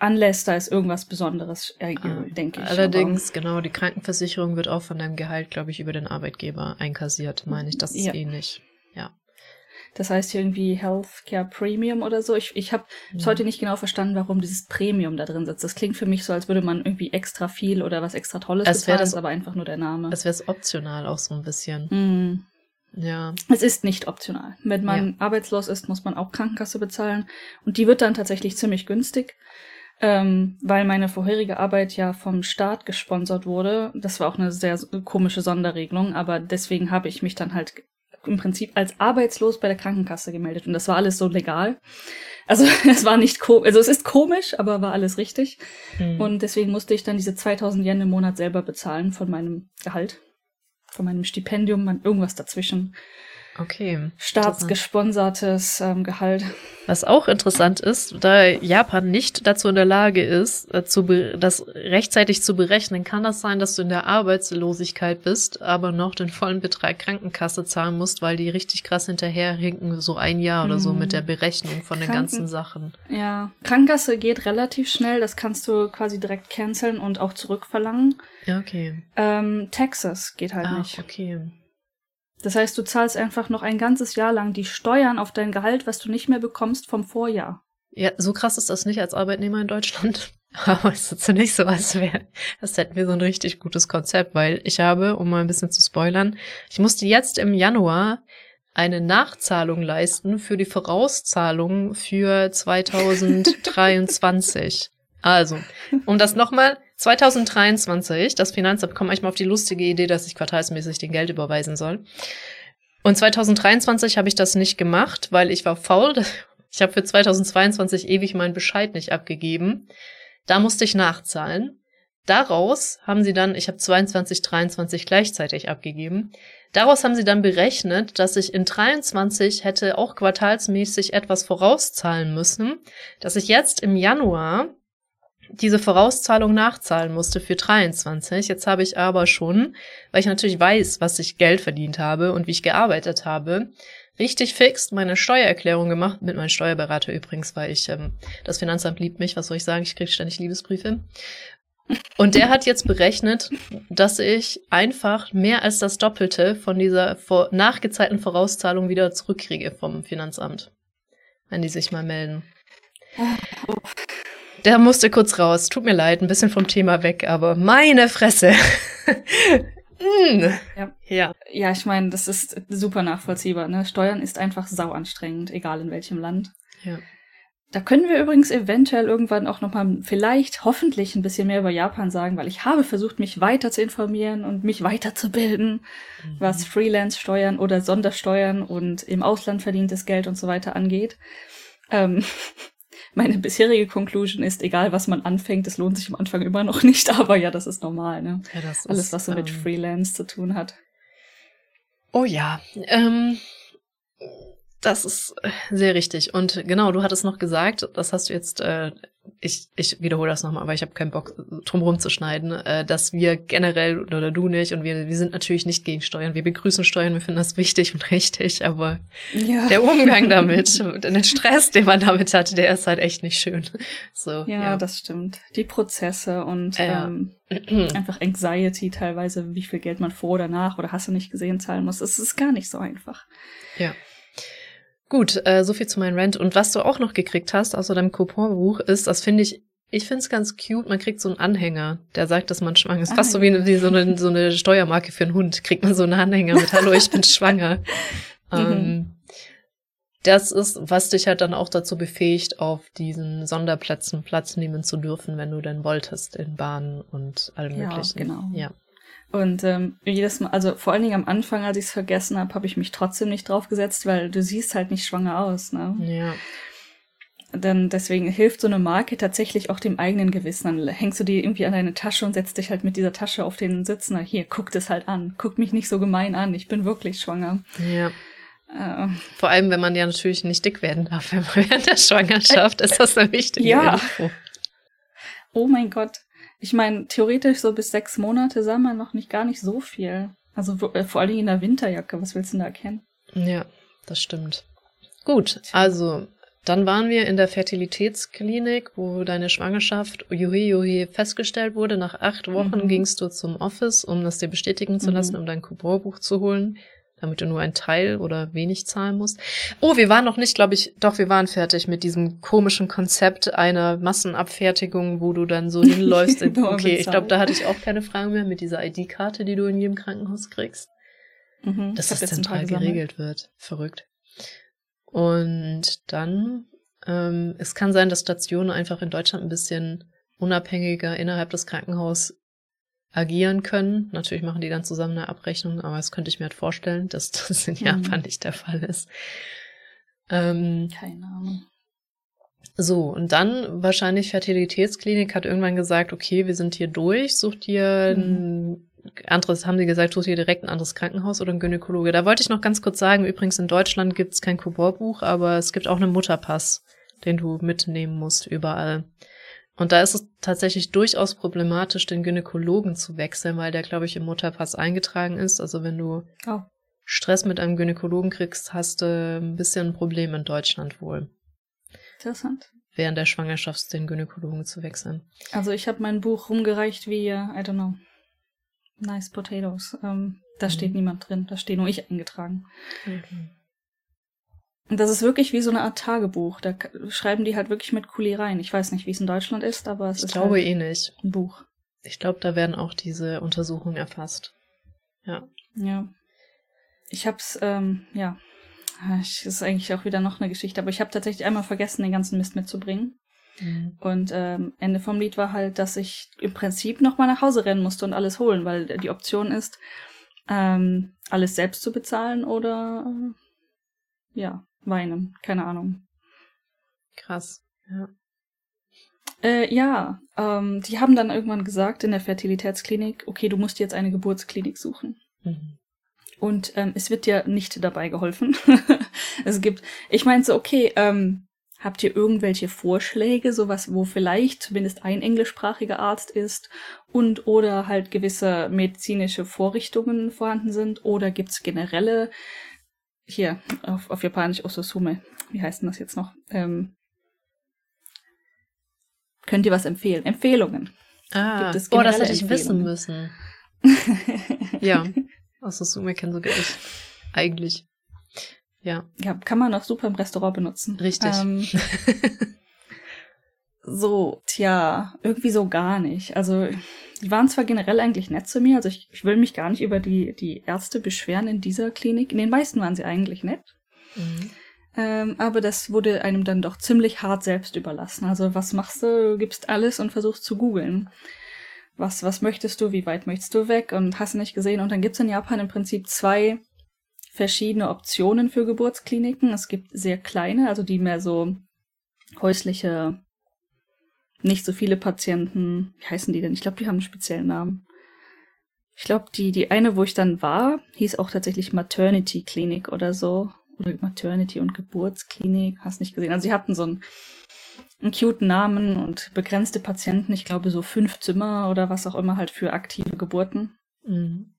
Unless da ist irgendwas Besonderes, äh, ah, denke ich. Allerdings, aber. genau, die Krankenversicherung wird auch von deinem Gehalt, glaube ich, über den Arbeitgeber einkassiert, meine ich. Das ist ja. ähnlich. Ja. Das heißt irgendwie Healthcare Premium oder so. Ich, ich habe bis heute nicht genau verstanden, warum dieses Premium da drin sitzt. Das klingt für mich so, als würde man irgendwie extra viel oder was extra Tolles es bezahlen, das, ist aber einfach nur der Name. Das wäre es optional auch so ein bisschen. Mm. Ja. Es ist nicht optional. Wenn man ja. arbeitslos ist, muss man auch Krankenkasse bezahlen. Und die wird dann tatsächlich ziemlich günstig ähm, weil meine vorherige Arbeit ja vom Staat gesponsert wurde. Das war auch eine sehr komische Sonderregelung, aber deswegen habe ich mich dann halt im Prinzip als arbeitslos bei der Krankenkasse gemeldet und das war alles so legal. Also es war nicht komisch, also es ist komisch, aber war alles richtig. Mhm. Und deswegen musste ich dann diese 2000 Yen im Monat selber bezahlen von meinem Gehalt, von meinem Stipendium, irgendwas dazwischen. Okay. Staatsgesponsertes ähm, Gehalt. Was auch interessant ist, da Japan nicht dazu in der Lage ist, dazu äh, das rechtzeitig zu berechnen, kann das sein, dass du in der Arbeitslosigkeit bist, aber noch den vollen Betrag Krankenkasse zahlen musst, weil die richtig krass hinterherhinken, so ein Jahr oder so mit der mhm. Berechnung von den ganzen Sachen. Ja, Krankenkasse geht relativ schnell, das kannst du quasi direkt canceln und auch zurückverlangen. Ja, okay. Ähm, Texas geht halt ah, nicht. okay. Das heißt, du zahlst einfach noch ein ganzes Jahr lang die Steuern auf dein Gehalt, was du nicht mehr bekommst vom Vorjahr. Ja, so krass ist das nicht als Arbeitnehmer in Deutschland. Aber es ist nicht so, als wäre, das hätten wir so ein richtig gutes Konzept, weil ich habe, um mal ein bisschen zu spoilern, ich musste jetzt im Januar eine Nachzahlung leisten für die Vorauszahlung für 2023. also, um das nochmal, 2023, das Finanzamt kommt manchmal auf die lustige Idee, dass ich quartalsmäßig den Geld überweisen soll. Und 2023 habe ich das nicht gemacht, weil ich war faul. Ich habe für 2022 ewig meinen Bescheid nicht abgegeben. Da musste ich nachzahlen. Daraus haben sie dann, ich habe 22, 23 gleichzeitig abgegeben. Daraus haben sie dann berechnet, dass ich in 23 hätte auch quartalsmäßig etwas vorauszahlen müssen, dass ich jetzt im Januar diese Vorauszahlung nachzahlen musste für 23. Jetzt habe ich aber schon, weil ich natürlich weiß, was ich Geld verdient habe und wie ich gearbeitet habe, richtig fix meine Steuererklärung gemacht, mit meinem Steuerberater übrigens, weil ich, ähm, das Finanzamt liebt mich, was soll ich sagen, ich kriege ständig Liebesbriefe. Und der hat jetzt berechnet, dass ich einfach mehr als das Doppelte von dieser vor nachgezeigten Vorauszahlung wieder zurückkriege vom Finanzamt. Wenn die sich mal melden. Der musste kurz raus. Tut mir leid, ein bisschen vom Thema weg, aber meine Fresse. mm. ja. ja. Ja, ich meine, das ist super nachvollziehbar. Ne? Steuern ist einfach sau anstrengend, egal in welchem Land. Ja. Da können wir übrigens eventuell irgendwann auch nochmal vielleicht hoffentlich ein bisschen mehr über Japan sagen, weil ich habe versucht, mich weiter zu informieren und mich weiterzubilden, mhm. was Freelance-Steuern oder Sondersteuern und im Ausland verdientes Geld und so weiter angeht. Ähm, meine bisherige Conclusion ist, egal was man anfängt, es lohnt sich am Anfang immer noch nicht, aber ja, das ist normal, ne? Ja, das Alles, was so mit ähm, Freelance zu tun hat. Oh ja, ähm, das ist äh, sehr richtig. Und genau, du hattest noch gesagt, das hast du jetzt, äh, ich, ich wiederhole das nochmal, aber ich habe keinen Bock, drum rumzuschneiden, äh, dass wir generell, oder du nicht, und wir, wir sind natürlich nicht gegen Steuern. Wir begrüßen Steuern, wir finden das wichtig und richtig, aber ja. der Umgang damit, den Stress, den man damit hat, der ist halt echt nicht schön. So, ja, ja. das stimmt. Die Prozesse und ja. ähm, einfach Anxiety teilweise, wie viel Geld man vor oder nach oder hast du nicht gesehen zahlen muss. Es ist gar nicht so einfach. Ja. Gut, äh, so viel zu meinem Rent. Und was du auch noch gekriegt hast außer deinem Couponbuch ist, das finde ich, ich finde es ganz cute, man kriegt so einen Anhänger, der sagt, dass man schwanger ist. Ah, Fast so wie, wie so, eine, so eine Steuermarke für einen Hund. Kriegt man so einen Anhänger mit Hallo, ich bin schwanger. Mhm. ähm, das ist, was dich halt dann auch dazu befähigt, auf diesen Sonderplätzen Platz nehmen zu dürfen, wenn du denn wolltest, in Bahnen und allem ja, möglichen. Genau. Ja. Und ähm, jedes Mal, also vor allen Dingen am Anfang, als ich es vergessen habe, habe ich mich trotzdem nicht draufgesetzt, weil du siehst halt nicht schwanger aus, ne? Ja. Dann deswegen hilft so eine Marke tatsächlich auch dem eigenen Gewissen. Dann hängst du die irgendwie an deine Tasche und setzt dich halt mit dieser Tasche auf den Sitz. Na, hier, guck das halt an. Guck mich nicht so gemein an. Ich bin wirklich schwanger. Ja. Äh, Vor allem, wenn man ja natürlich nicht dick werden darf während der Schwangerschaft, ist das eine wichtige ja. Info. Oh mein Gott. Ich meine, theoretisch so bis sechs Monate sah man noch nicht gar nicht so viel. Also äh, vor allem in der Winterjacke. Was willst du denn da erkennen? Ja, das stimmt. Gut, also dann waren wir in der Fertilitätsklinik, wo deine Schwangerschaft juhi juhi festgestellt wurde. Nach acht Wochen mhm. gingst du zum Office, um das dir bestätigen zu lassen, mhm. um dein Couponbuch zu holen damit du nur ein Teil oder wenig zahlen musst. Oh, wir waren noch nicht, glaube ich, doch, wir waren fertig mit diesem komischen Konzept einer Massenabfertigung, wo du dann so hinläufst. okay, ich glaube, da hatte ich auch keine Fragen mehr mit dieser ID-Karte, die du in jedem Krankenhaus kriegst. Mhm, dass das zentral geregelt wird. Verrückt. Und dann, ähm, es kann sein, dass Stationen einfach in Deutschland ein bisschen unabhängiger innerhalb des Krankenhauses agieren können. Natürlich machen die dann zusammen eine Abrechnung, aber das könnte ich mir halt vorstellen, dass das in mhm. Japan nicht der Fall ist. Ähm, Keine Ahnung. So, und dann wahrscheinlich Fertilitätsklinik hat irgendwann gesagt, okay, wir sind hier durch, such dir mhm. ein anderes, haben sie gesagt, such dir direkt ein anderes Krankenhaus oder ein Gynäkologe. Da wollte ich noch ganz kurz sagen, übrigens in Deutschland gibt's kein Kuborbuch, aber es gibt auch einen Mutterpass, den du mitnehmen musst überall. Und da ist es tatsächlich durchaus problematisch, den Gynäkologen zu wechseln, weil der, glaube ich, im Mutterpass eingetragen ist. Also wenn du oh. Stress mit einem Gynäkologen kriegst, hast du ein bisschen ein Problem in Deutschland wohl. Interessant. Während der Schwangerschaft den Gynäkologen zu wechseln. Also ich habe mein Buch rumgereicht wie, I don't know, Nice Potatoes. Ähm, da mhm. steht niemand drin, da steht nur ich eingetragen. Mhm. Und das ist wirklich wie so eine Art Tagebuch. Da schreiben die halt wirklich mit Kuli rein. Ich weiß nicht, wie es in Deutschland ist, aber es ich ist glaube halt eh nicht. ein Buch. Ich glaube, da werden auch diese Untersuchungen erfasst. Ja. Ja. Ich hab's, ähm, ja. Das ist eigentlich auch wieder noch eine Geschichte, aber ich habe tatsächlich einmal vergessen, den ganzen Mist mitzubringen. Mhm. Und ähm, Ende vom Lied war halt, dass ich im Prinzip nochmal nach Hause rennen musste und alles holen, weil die Option ist, ähm, alles selbst zu bezahlen oder äh, ja, weinen. Keine Ahnung. Krass, ja. Äh, ja, ähm, die haben dann irgendwann gesagt in der Fertilitätsklinik, okay, du musst jetzt eine Geburtsklinik suchen. Mhm. Und ähm, es wird dir nicht dabei geholfen. es gibt, ich meinte so, okay, ähm, habt ihr irgendwelche Vorschläge, sowas, wo vielleicht zumindest ein englischsprachiger Arzt ist und oder halt gewisse medizinische Vorrichtungen vorhanden sind oder gibt's generelle hier auf, auf Japanisch Osusume. Wie heißt denn das jetzt noch? Ähm, könnt ihr was empfehlen? Empfehlungen. Ah, oh, das hätte ich wissen müssen. ja, Summe kennen sogar ich. Eigentlich. Ja. Ja, kann man auch super im Restaurant benutzen. Richtig. Ähm, so, tja, irgendwie so gar nicht. Also, die waren zwar generell eigentlich nett zu mir, also ich, ich will mich gar nicht über die, die Ärzte beschweren in dieser Klinik. In den meisten waren sie eigentlich nett. Mhm. Ähm, aber das wurde einem dann doch ziemlich hart selbst überlassen. Also, was machst du? Du gibst alles und versuchst zu googeln. Was, was möchtest du? Wie weit möchtest du weg? Und hast du nicht gesehen? Und dann gibt's in Japan im Prinzip zwei verschiedene Optionen für Geburtskliniken. Es gibt sehr kleine, also die mehr so häusliche, nicht so viele Patienten. Wie heißen die denn? Ich glaube, die haben einen speziellen Namen. Ich glaube, die, die eine, wo ich dann war, hieß auch tatsächlich Maternity Klinik oder so. Oder Maternity und Geburtsklinik. Hast nicht gesehen. Also sie hatten so einen, einen cute Namen und begrenzte Patienten. Ich glaube, so fünf Zimmer oder was auch immer halt für aktive Geburten. Mhm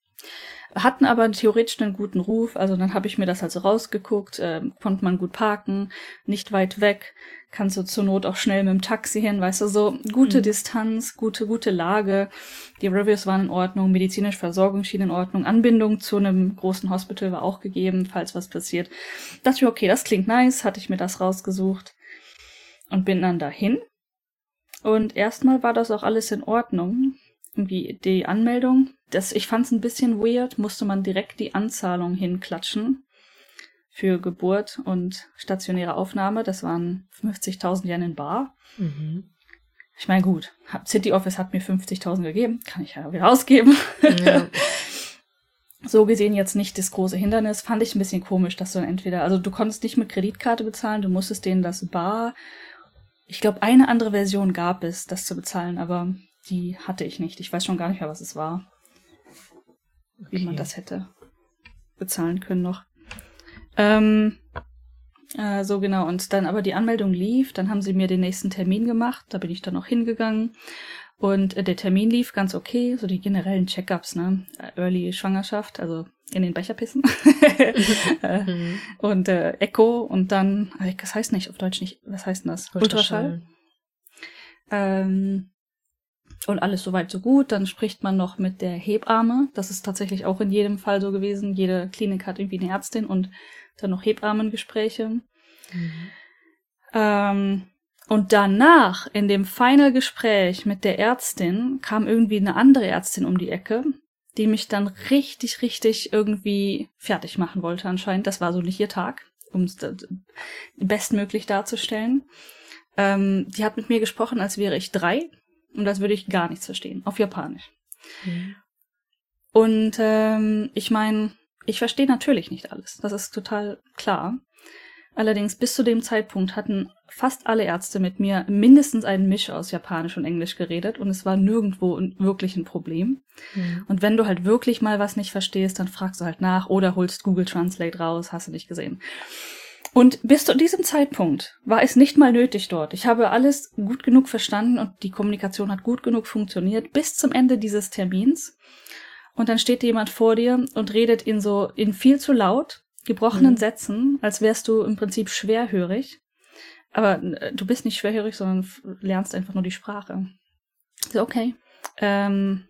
hatten aber theoretisch einen guten Ruf. Also dann habe ich mir das also rausgeguckt, äh, konnte man gut parken, nicht weit weg, kannst du zur Not auch schnell mit dem Taxi hin, weißt du, so gute mhm. Distanz, gute, gute Lage. Die Reviews waren in Ordnung, medizinische Versorgung schien in Ordnung, Anbindung zu einem großen Hospital war auch gegeben, falls was passiert. Dachte ich, okay, das klingt nice, hatte ich mir das rausgesucht und bin dann dahin. Und erstmal war das auch alles in Ordnung. Irgendwie die Anmeldung das, ich fand es ein bisschen weird, musste man direkt die Anzahlung hinklatschen für Geburt und stationäre Aufnahme. Das waren 50.000 Yen in Bar. Mhm. Ich meine, gut, City Office hat mir 50.000 gegeben, kann ich ja wieder ausgeben. Ja. so gesehen jetzt nicht das große Hindernis. Fand ich ein bisschen komisch, dass du dann entweder, also du konntest nicht mit Kreditkarte bezahlen, du musstest denen das Bar. Ich glaube, eine andere Version gab es, das zu bezahlen, aber die hatte ich nicht. Ich weiß schon gar nicht mehr, was es war okay. wie man das hätte bezahlen können noch. Ähm, äh, so genau, und dann aber die Anmeldung lief, dann haben sie mir den nächsten Termin gemacht, da bin ich dann auch hingegangen. Und äh, der Termin lief ganz okay, so die generellen Checkups, ne? Early Schwangerschaft, also in den Becher pissen. äh, mhm. Und äh, Echo und dann, das heißt nicht auf Deutsch nicht, was heißt denn das? Ultraschall. Ultraschall. Ähm, und alles soweit so gut. Dann spricht man noch mit der Hebamme. Das ist tatsächlich auch in jedem Fall so gewesen. Jede Klinik hat irgendwie eine Ärztin und dann noch Hebammengespräche. Mhm. Ähm, und danach, in dem Final-Gespräch mit der Ärztin, kam irgendwie eine andere Ärztin um die Ecke, die mich dann richtig, richtig irgendwie fertig machen wollte anscheinend. Das war so nicht ihr Tag, um es bestmöglich darzustellen. Ähm, die hat mit mir gesprochen, als wäre ich drei und das würde ich gar nichts verstehen. Auf Japanisch. Mhm. Und ähm, ich meine, ich verstehe natürlich nicht alles. Das ist total klar. Allerdings bis zu dem Zeitpunkt hatten fast alle Ärzte mit mir mindestens einen Misch aus Japanisch und Englisch geredet und es war nirgendwo wirklich ein Problem. Mhm. Und wenn du halt wirklich mal was nicht verstehst, dann fragst du halt nach oder holst Google Translate raus, hast du nicht gesehen. Und bis zu diesem Zeitpunkt war es nicht mal nötig dort. Ich habe alles gut genug verstanden und die Kommunikation hat gut genug funktioniert bis zum Ende dieses Termins. Und dann steht jemand vor dir und redet in so, in viel zu laut, gebrochenen mhm. Sätzen, als wärst du im Prinzip schwerhörig. Aber äh, du bist nicht schwerhörig, sondern lernst einfach nur die Sprache. So, okay. Ähm,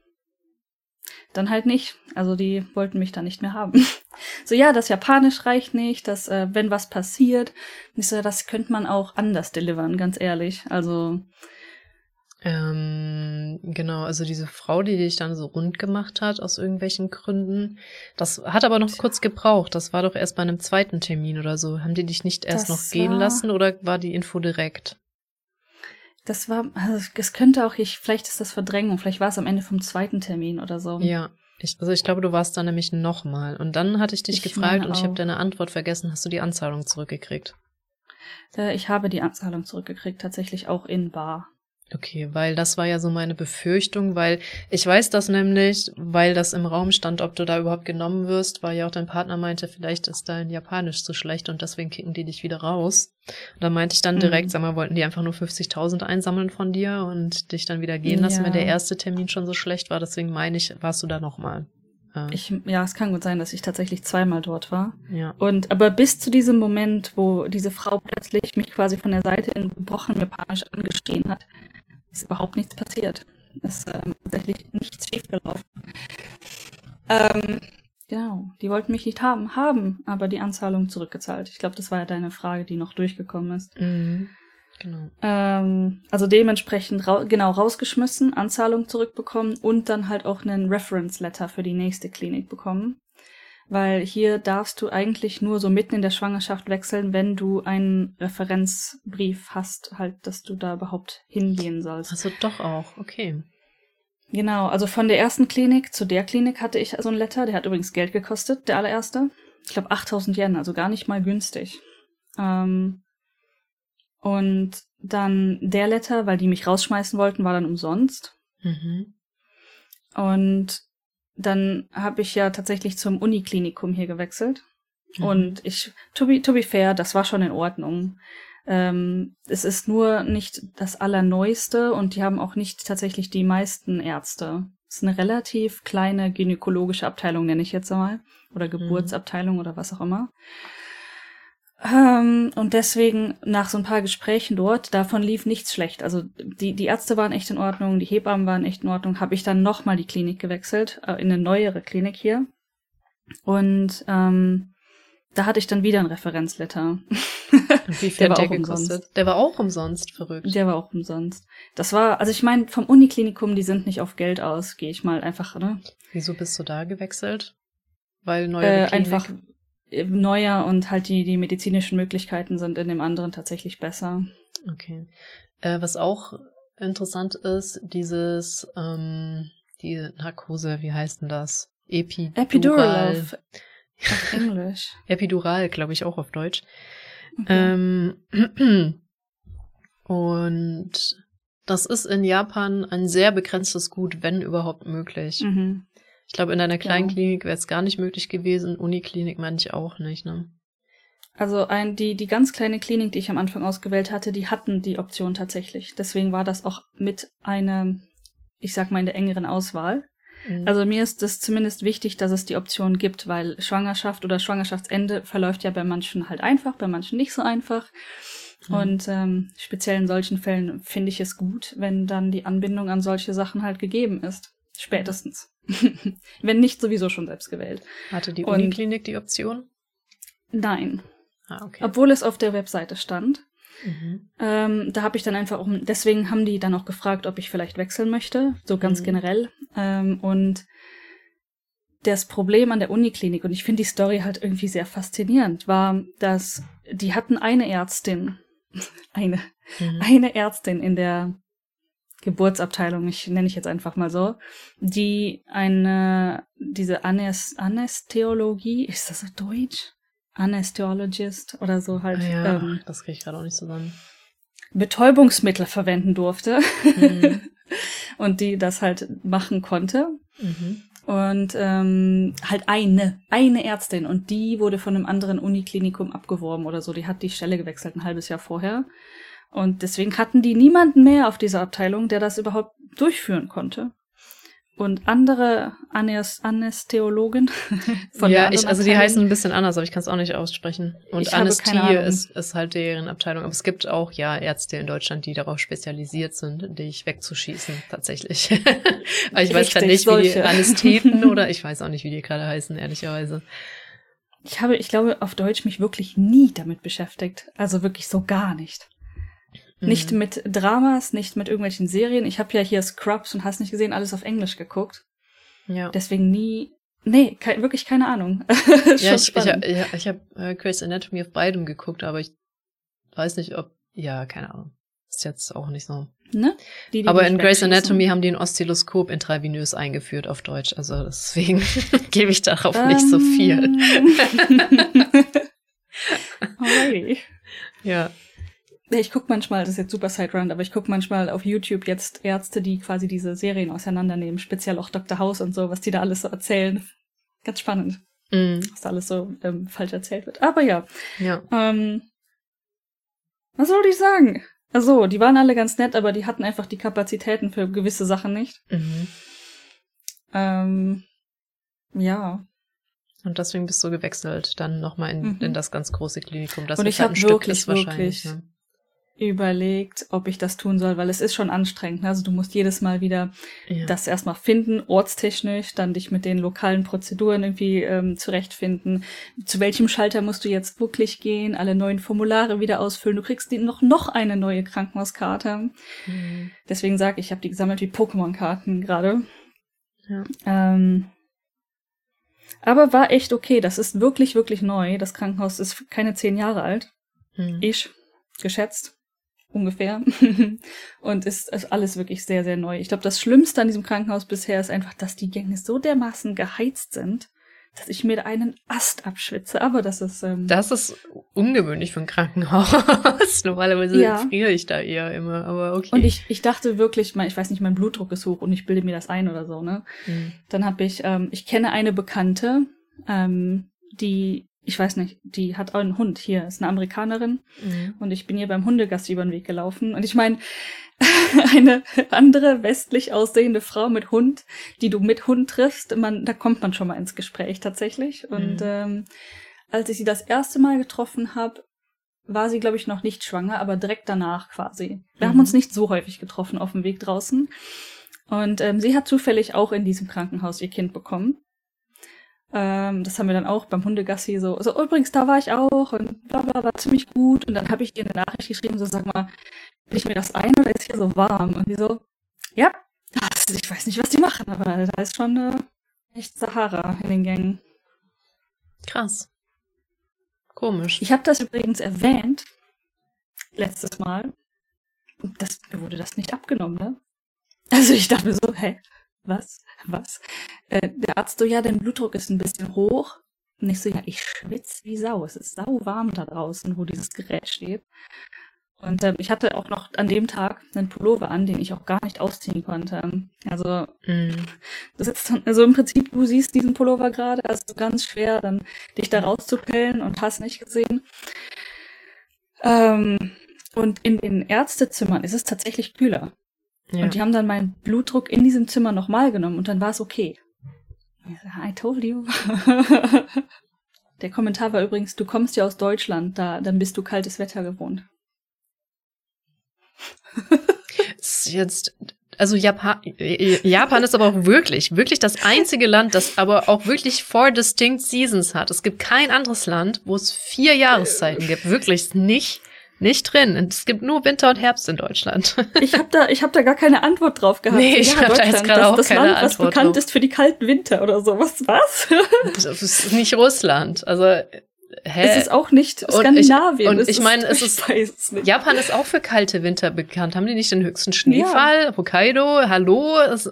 dann halt nicht. Also die wollten mich dann nicht mehr haben. so, ja, das Japanisch reicht nicht, dass, äh, wenn was passiert, ich so, das könnte man auch anders delivern, ganz ehrlich. Also. Ähm, genau, also diese Frau, die dich dann so rund gemacht hat, aus irgendwelchen Gründen, das hat aber noch kurz gebraucht. Das war doch erst bei einem zweiten Termin oder so. Haben die dich nicht erst das noch gehen lassen oder war die Info direkt? Das war, also es könnte auch, ich, vielleicht ist das Verdrängung, vielleicht war es am Ende vom zweiten Termin oder so. Ja. Ich, also ich glaube, du warst da nämlich nochmal. Und dann hatte ich dich ich gefragt und ich habe deine Antwort vergessen. Hast du die Anzahlung zurückgekriegt? Äh, ich habe die Anzahlung zurückgekriegt, tatsächlich auch in Bar. Okay, weil das war ja so meine Befürchtung, weil ich weiß das nämlich, weil das im Raum stand, ob du da überhaupt genommen wirst, weil ja auch dein Partner meinte, vielleicht ist dein Japanisch zu schlecht und deswegen kicken die dich wieder raus. Und da meinte ich dann direkt, mhm. sag mal, wollten die einfach nur 50.000 einsammeln von dir und dich dann wieder gehen lassen, ja. wenn der erste Termin schon so schlecht war. Deswegen meine ich, warst du da nochmal. Ich, ja, es kann gut sein, dass ich tatsächlich zweimal dort war. Ja. Und aber bis zu diesem Moment, wo diese Frau plötzlich mich quasi von der Seite in gebrochenem Japanisch angestehen hat, ist überhaupt nichts passiert. ist ähm, tatsächlich nichts schiefgelaufen. Ähm, genau, die wollten mich nicht haben, haben aber die Anzahlung zurückgezahlt. Ich glaube, das war ja deine Frage, die noch durchgekommen ist. Mhm. Genau. Ähm, also dementsprechend ra genau rausgeschmissen, Anzahlung zurückbekommen und dann halt auch einen Reference Letter für die nächste Klinik bekommen. Weil hier darfst du eigentlich nur so mitten in der Schwangerschaft wechseln, wenn du einen Referenzbrief hast, halt, dass du da überhaupt hingehen sollst. Also doch auch, okay. Genau, also von der ersten Klinik zu der Klinik hatte ich so ein Letter, der hat übrigens Geld gekostet, der allererste. Ich glaube 8000 Yen, also gar nicht mal günstig. Ähm, und dann der Letter, weil die mich rausschmeißen wollten, war dann umsonst. Mhm. Und dann habe ich ja tatsächlich zum Uniklinikum hier gewechselt. Mhm. Und ich, to be, to be fair, das war schon in Ordnung. Ähm, es ist nur nicht das Allerneueste und die haben auch nicht tatsächlich die meisten Ärzte. Es ist eine relativ kleine gynäkologische Abteilung, nenne ich jetzt mal. Oder Geburtsabteilung oder was auch immer. Ähm, und deswegen nach so ein paar Gesprächen dort, davon lief nichts schlecht. Also die, die Ärzte waren echt in Ordnung, die Hebammen waren echt in Ordnung. Habe ich dann nochmal die Klinik gewechselt, äh, in eine neuere Klinik hier. Und ähm, da hatte ich dann wieder ein Referenzletter. Und wie viel Der hat war der auch umsonst. gekostet? Der war auch umsonst, verrückt. Der war auch umsonst. Das war, also ich meine, vom Uniklinikum, die sind nicht auf Geld aus, gehe ich mal einfach, ne? Wieso bist du da gewechselt? Weil neue Äh, Klinik? einfach neuer und halt die, die medizinischen Möglichkeiten sind in dem anderen tatsächlich besser. Okay. Äh, was auch interessant ist, dieses, ähm, die Narkose, wie heißt denn das? Epidural. Epidural auf, auf Englisch. Epidural, glaube ich, auch auf Deutsch. Okay. Ähm, und das ist in Japan ein sehr begrenztes Gut, wenn überhaupt möglich. mhm. Ich glaube, in einer kleinen Ja. Klinik wäre es gar nicht möglich gewesen. Uniklinik meine ich auch nicht, ne? Also ein, die, die ganz kleine Klinik, die ich am Anfang ausgewählt hatte, die hatten die Option tatsächlich. Deswegen war das auch mit einer, ich sag mal, in der engeren Auswahl. Mhm. Also mir ist es zumindest wichtig, dass es die Option gibt, weil Schwangerschaft oder Schwangerschaftsende verläuft ja bei manchen halt einfach, bei manchen nicht so einfach. Mhm. Und ähm, speziell in solchen Fällen finde ich es gut, wenn dann die Anbindung an solche Sachen halt gegeben ist. Spätestens. wenn nicht sowieso schon selbst gewählt. Hatte die Uniklinik die Option? Nein. Ah, okay. Obwohl es auf der Webseite stand. Mhm. Ähm, da habe ich dann einfach auch, deswegen haben die dann auch gefragt, ob ich vielleicht wechseln möchte, so ganz Mhm. generell. Ähm, und das Problem an der Uniklinik, und ich finde die Story halt irgendwie sehr faszinierend, war, dass die hatten eine Ärztin, eine, Mhm. eine Ärztin in der Geburtsabteilung, ich nenne ich jetzt einfach mal so, die eine, diese Anäs Anästheologie, ist das so deutsch? Anästheologist oder so halt, ja, ähm, das kriege ich gerade auch nicht zusammen. Betäubungsmittel verwenden durfte Mhm. und die das halt machen konnte. Mhm. Und ähm, halt eine, eine Ärztin und die wurde von einem anderen Uniklinikum abgeworben oder so. Die hat die Stelle gewechselt ein halbes Jahr vorher. Und deswegen hatten die niemanden mehr auf dieser Abteilung, der das überhaupt durchführen konnte. Und andere Anäs Anästheologen von der ja, ich, also die Abteilung- heißen ein bisschen anders, aber ich kann es auch nicht aussprechen. Und Ahnung. ist, ist halt deren Abteilung. Aber es gibt auch ja Ärzte in Deutschland, die darauf spezialisiert sind, dich wegzuschießen, tatsächlich. aber ich weiß gerade Richtig, nicht, wie die. Anästheten oder ich weiß auch nicht, wie die gerade heißen, ehrlicherweise. Ich habe, ich glaube, auf Deutsch mich wirklich nie damit beschäftigt. Also wirklich so gar nicht. Nicht Mhm. mit Dramas, nicht mit irgendwelchen Serien. Ich habe ja hier Scrubs und hast nicht gesehen, alles auf Englisch geguckt. Ja. Deswegen nie. Nee, kei wirklich keine Ahnung. Ja, ich, ich, spannend. ja, ich habe äh, Grey's Anatomy auf beidem geguckt, aber ich weiß nicht, ob. Ja, keine Ahnung. Ist jetzt auch nicht so. ne? Die, die Aber in Grey's. Anatomy haben die ein Oszilloskop intravenös eingeführt auf Deutsch. Also deswegen gebe ich darauf nicht so viel. Ähm. Alrighty. Ja. Ich guck manchmal, das ist jetzt super Sideround, aber ich guck manchmal auf YouTube jetzt Ärzte, die quasi diese Serien auseinandernehmen, speziell auch Dr. House und so, was die da alles so erzählen. Ganz spannend, Mm, was da alles so ähm, falsch erzählt wird. Aber ja, ja. ähm, was soll ich sagen? Also, die waren alle ganz nett, aber die hatten einfach die Kapazitäten für gewisse Sachen nicht. Mhm. Ähm, ja. Und deswegen bist du gewechselt, dann nochmal in, Mhm. in das ganz große Klinikum. Das Und ich halt hab ein Stück wirklich, wirklich- Ne? Überlegt, ob ich das tun soll, weil es ist schon anstrengend. Also du musst jedes Mal wieder Ja. das erstmal finden, ortstechnisch, dann dich mit den lokalen Prozeduren irgendwie ähm, zurechtfinden. Zu welchem Schalter musst du jetzt wirklich gehen? Alle neuen Formulare wieder ausfüllen. Du kriegst noch noch eine neue Krankenhauskarte. Mhm. Deswegen sage ich, ich habe die gesammelt wie Pokémon-Karten gerade. Ja. Ähm, aber war echt okay. Das ist wirklich, wirklich neu. Das Krankenhaus ist keine zehn Jahre alt. Mhm. Ich, geschätzt. Ungefähr. Und ist, ist alles wirklich sehr, sehr neu. Ich glaube, das Schlimmste an diesem Krankenhaus bisher ist einfach, dass die Gänge so dermaßen geheizt sind, dass ich mir da einen Ast abschwitze. Aber das ist. Ähm, Das ist ungewöhnlich für ein Krankenhaus. Normalerweise Ja. friere ich da eher immer, aber okay. und ich, ich dachte wirklich, mein, ich weiß nicht, mein Blutdruck ist hoch und ich bilde mir das ein oder so, ne? Mhm. Dann habe ich, ähm, ich kenne eine Bekannte, ähm, die, ich weiß nicht, die hat auch einen Hund hier, ist eine Amerikanerin Mhm. und ich bin ihr beim Hundegassi über den Weg gelaufen und ich meine, eine andere westlich aussehende Frau mit Hund, die du mit Hund triffst, man, da kommt man schon mal ins Gespräch tatsächlich. Und Mhm. ähm, als ich sie das erste Mal getroffen habe, war sie, glaube ich, noch nicht schwanger, aber direkt danach quasi. Wir Mhm. haben uns nicht so häufig getroffen auf dem Weg draußen. Und ähm, sie hat zufällig auch in diesem Krankenhaus ihr Kind bekommen. Ähm, das haben wir dann auch beim Hundegassi so, so übrigens, da war ich auch und bla bla, war ziemlich gut. Und dann habe ich ihr eine Nachricht geschrieben, so sag mal, will ich mir das ein oder ist hier so warm? Und die so, ja, das, ich weiß nicht, was die machen, aber da ist schon äh, echt Sahara in den Gängen. Krass. Komisch. Ich habe das übrigens erwähnt, letztes Mal. Und das, mir wurde das nicht abgenommen, ne? Also ich dachte mir so, hä, was, was? Äh, der Arzt so, ja, dein Blutdruck ist ein bisschen hoch. Und ich so, ja, ich schwitze wie Sau. Es ist sau warm da draußen, wo dieses Gerät steht. Und ähm, ich hatte auch noch an dem Tag einen Pullover an, den ich auch gar nicht ausziehen konnte. Also Mhm. das ist dann, also im Prinzip, du siehst diesen Pullover gerade, also ganz schwer, dann dich da rauszupellen und hast nicht gesehen. Ähm, und in den Ärztezimmern ist es tatsächlich kühler. Ja. Und die haben dann meinen Blutdruck in diesem Zimmer nochmal genommen und dann war es okay. I told you. Der Kommentar war übrigens, du kommst ja aus Deutschland, da, dann bist du kaltes Wetter gewohnt. ist jetzt, also Japan, Japan ist aber auch wirklich, wirklich das einzige Land, das aber auch wirklich four distinct seasons hat. Es gibt kein anderes Land, wo es vier Jahreszeiten gibt. Wirklich nicht, nicht drin. Es gibt nur Winter und Herbst in Deutschland. Ich habe da, ich hab da gar keine Antwort drauf gehabt. Nee, ich hab da jetzt gerade das, auch das keine Land, was Antwort bekannt drauf. ist für die kalten Winter oder sowas. Was? Das ist nicht Russland. Also, hä? es ist auch nicht und ich- Skandinavien. und ich meine, es ist- es. Japan ist auch für kalte Winter bekannt. Haben die nicht den höchsten Schneefall? Hokkaido, hallo? Es,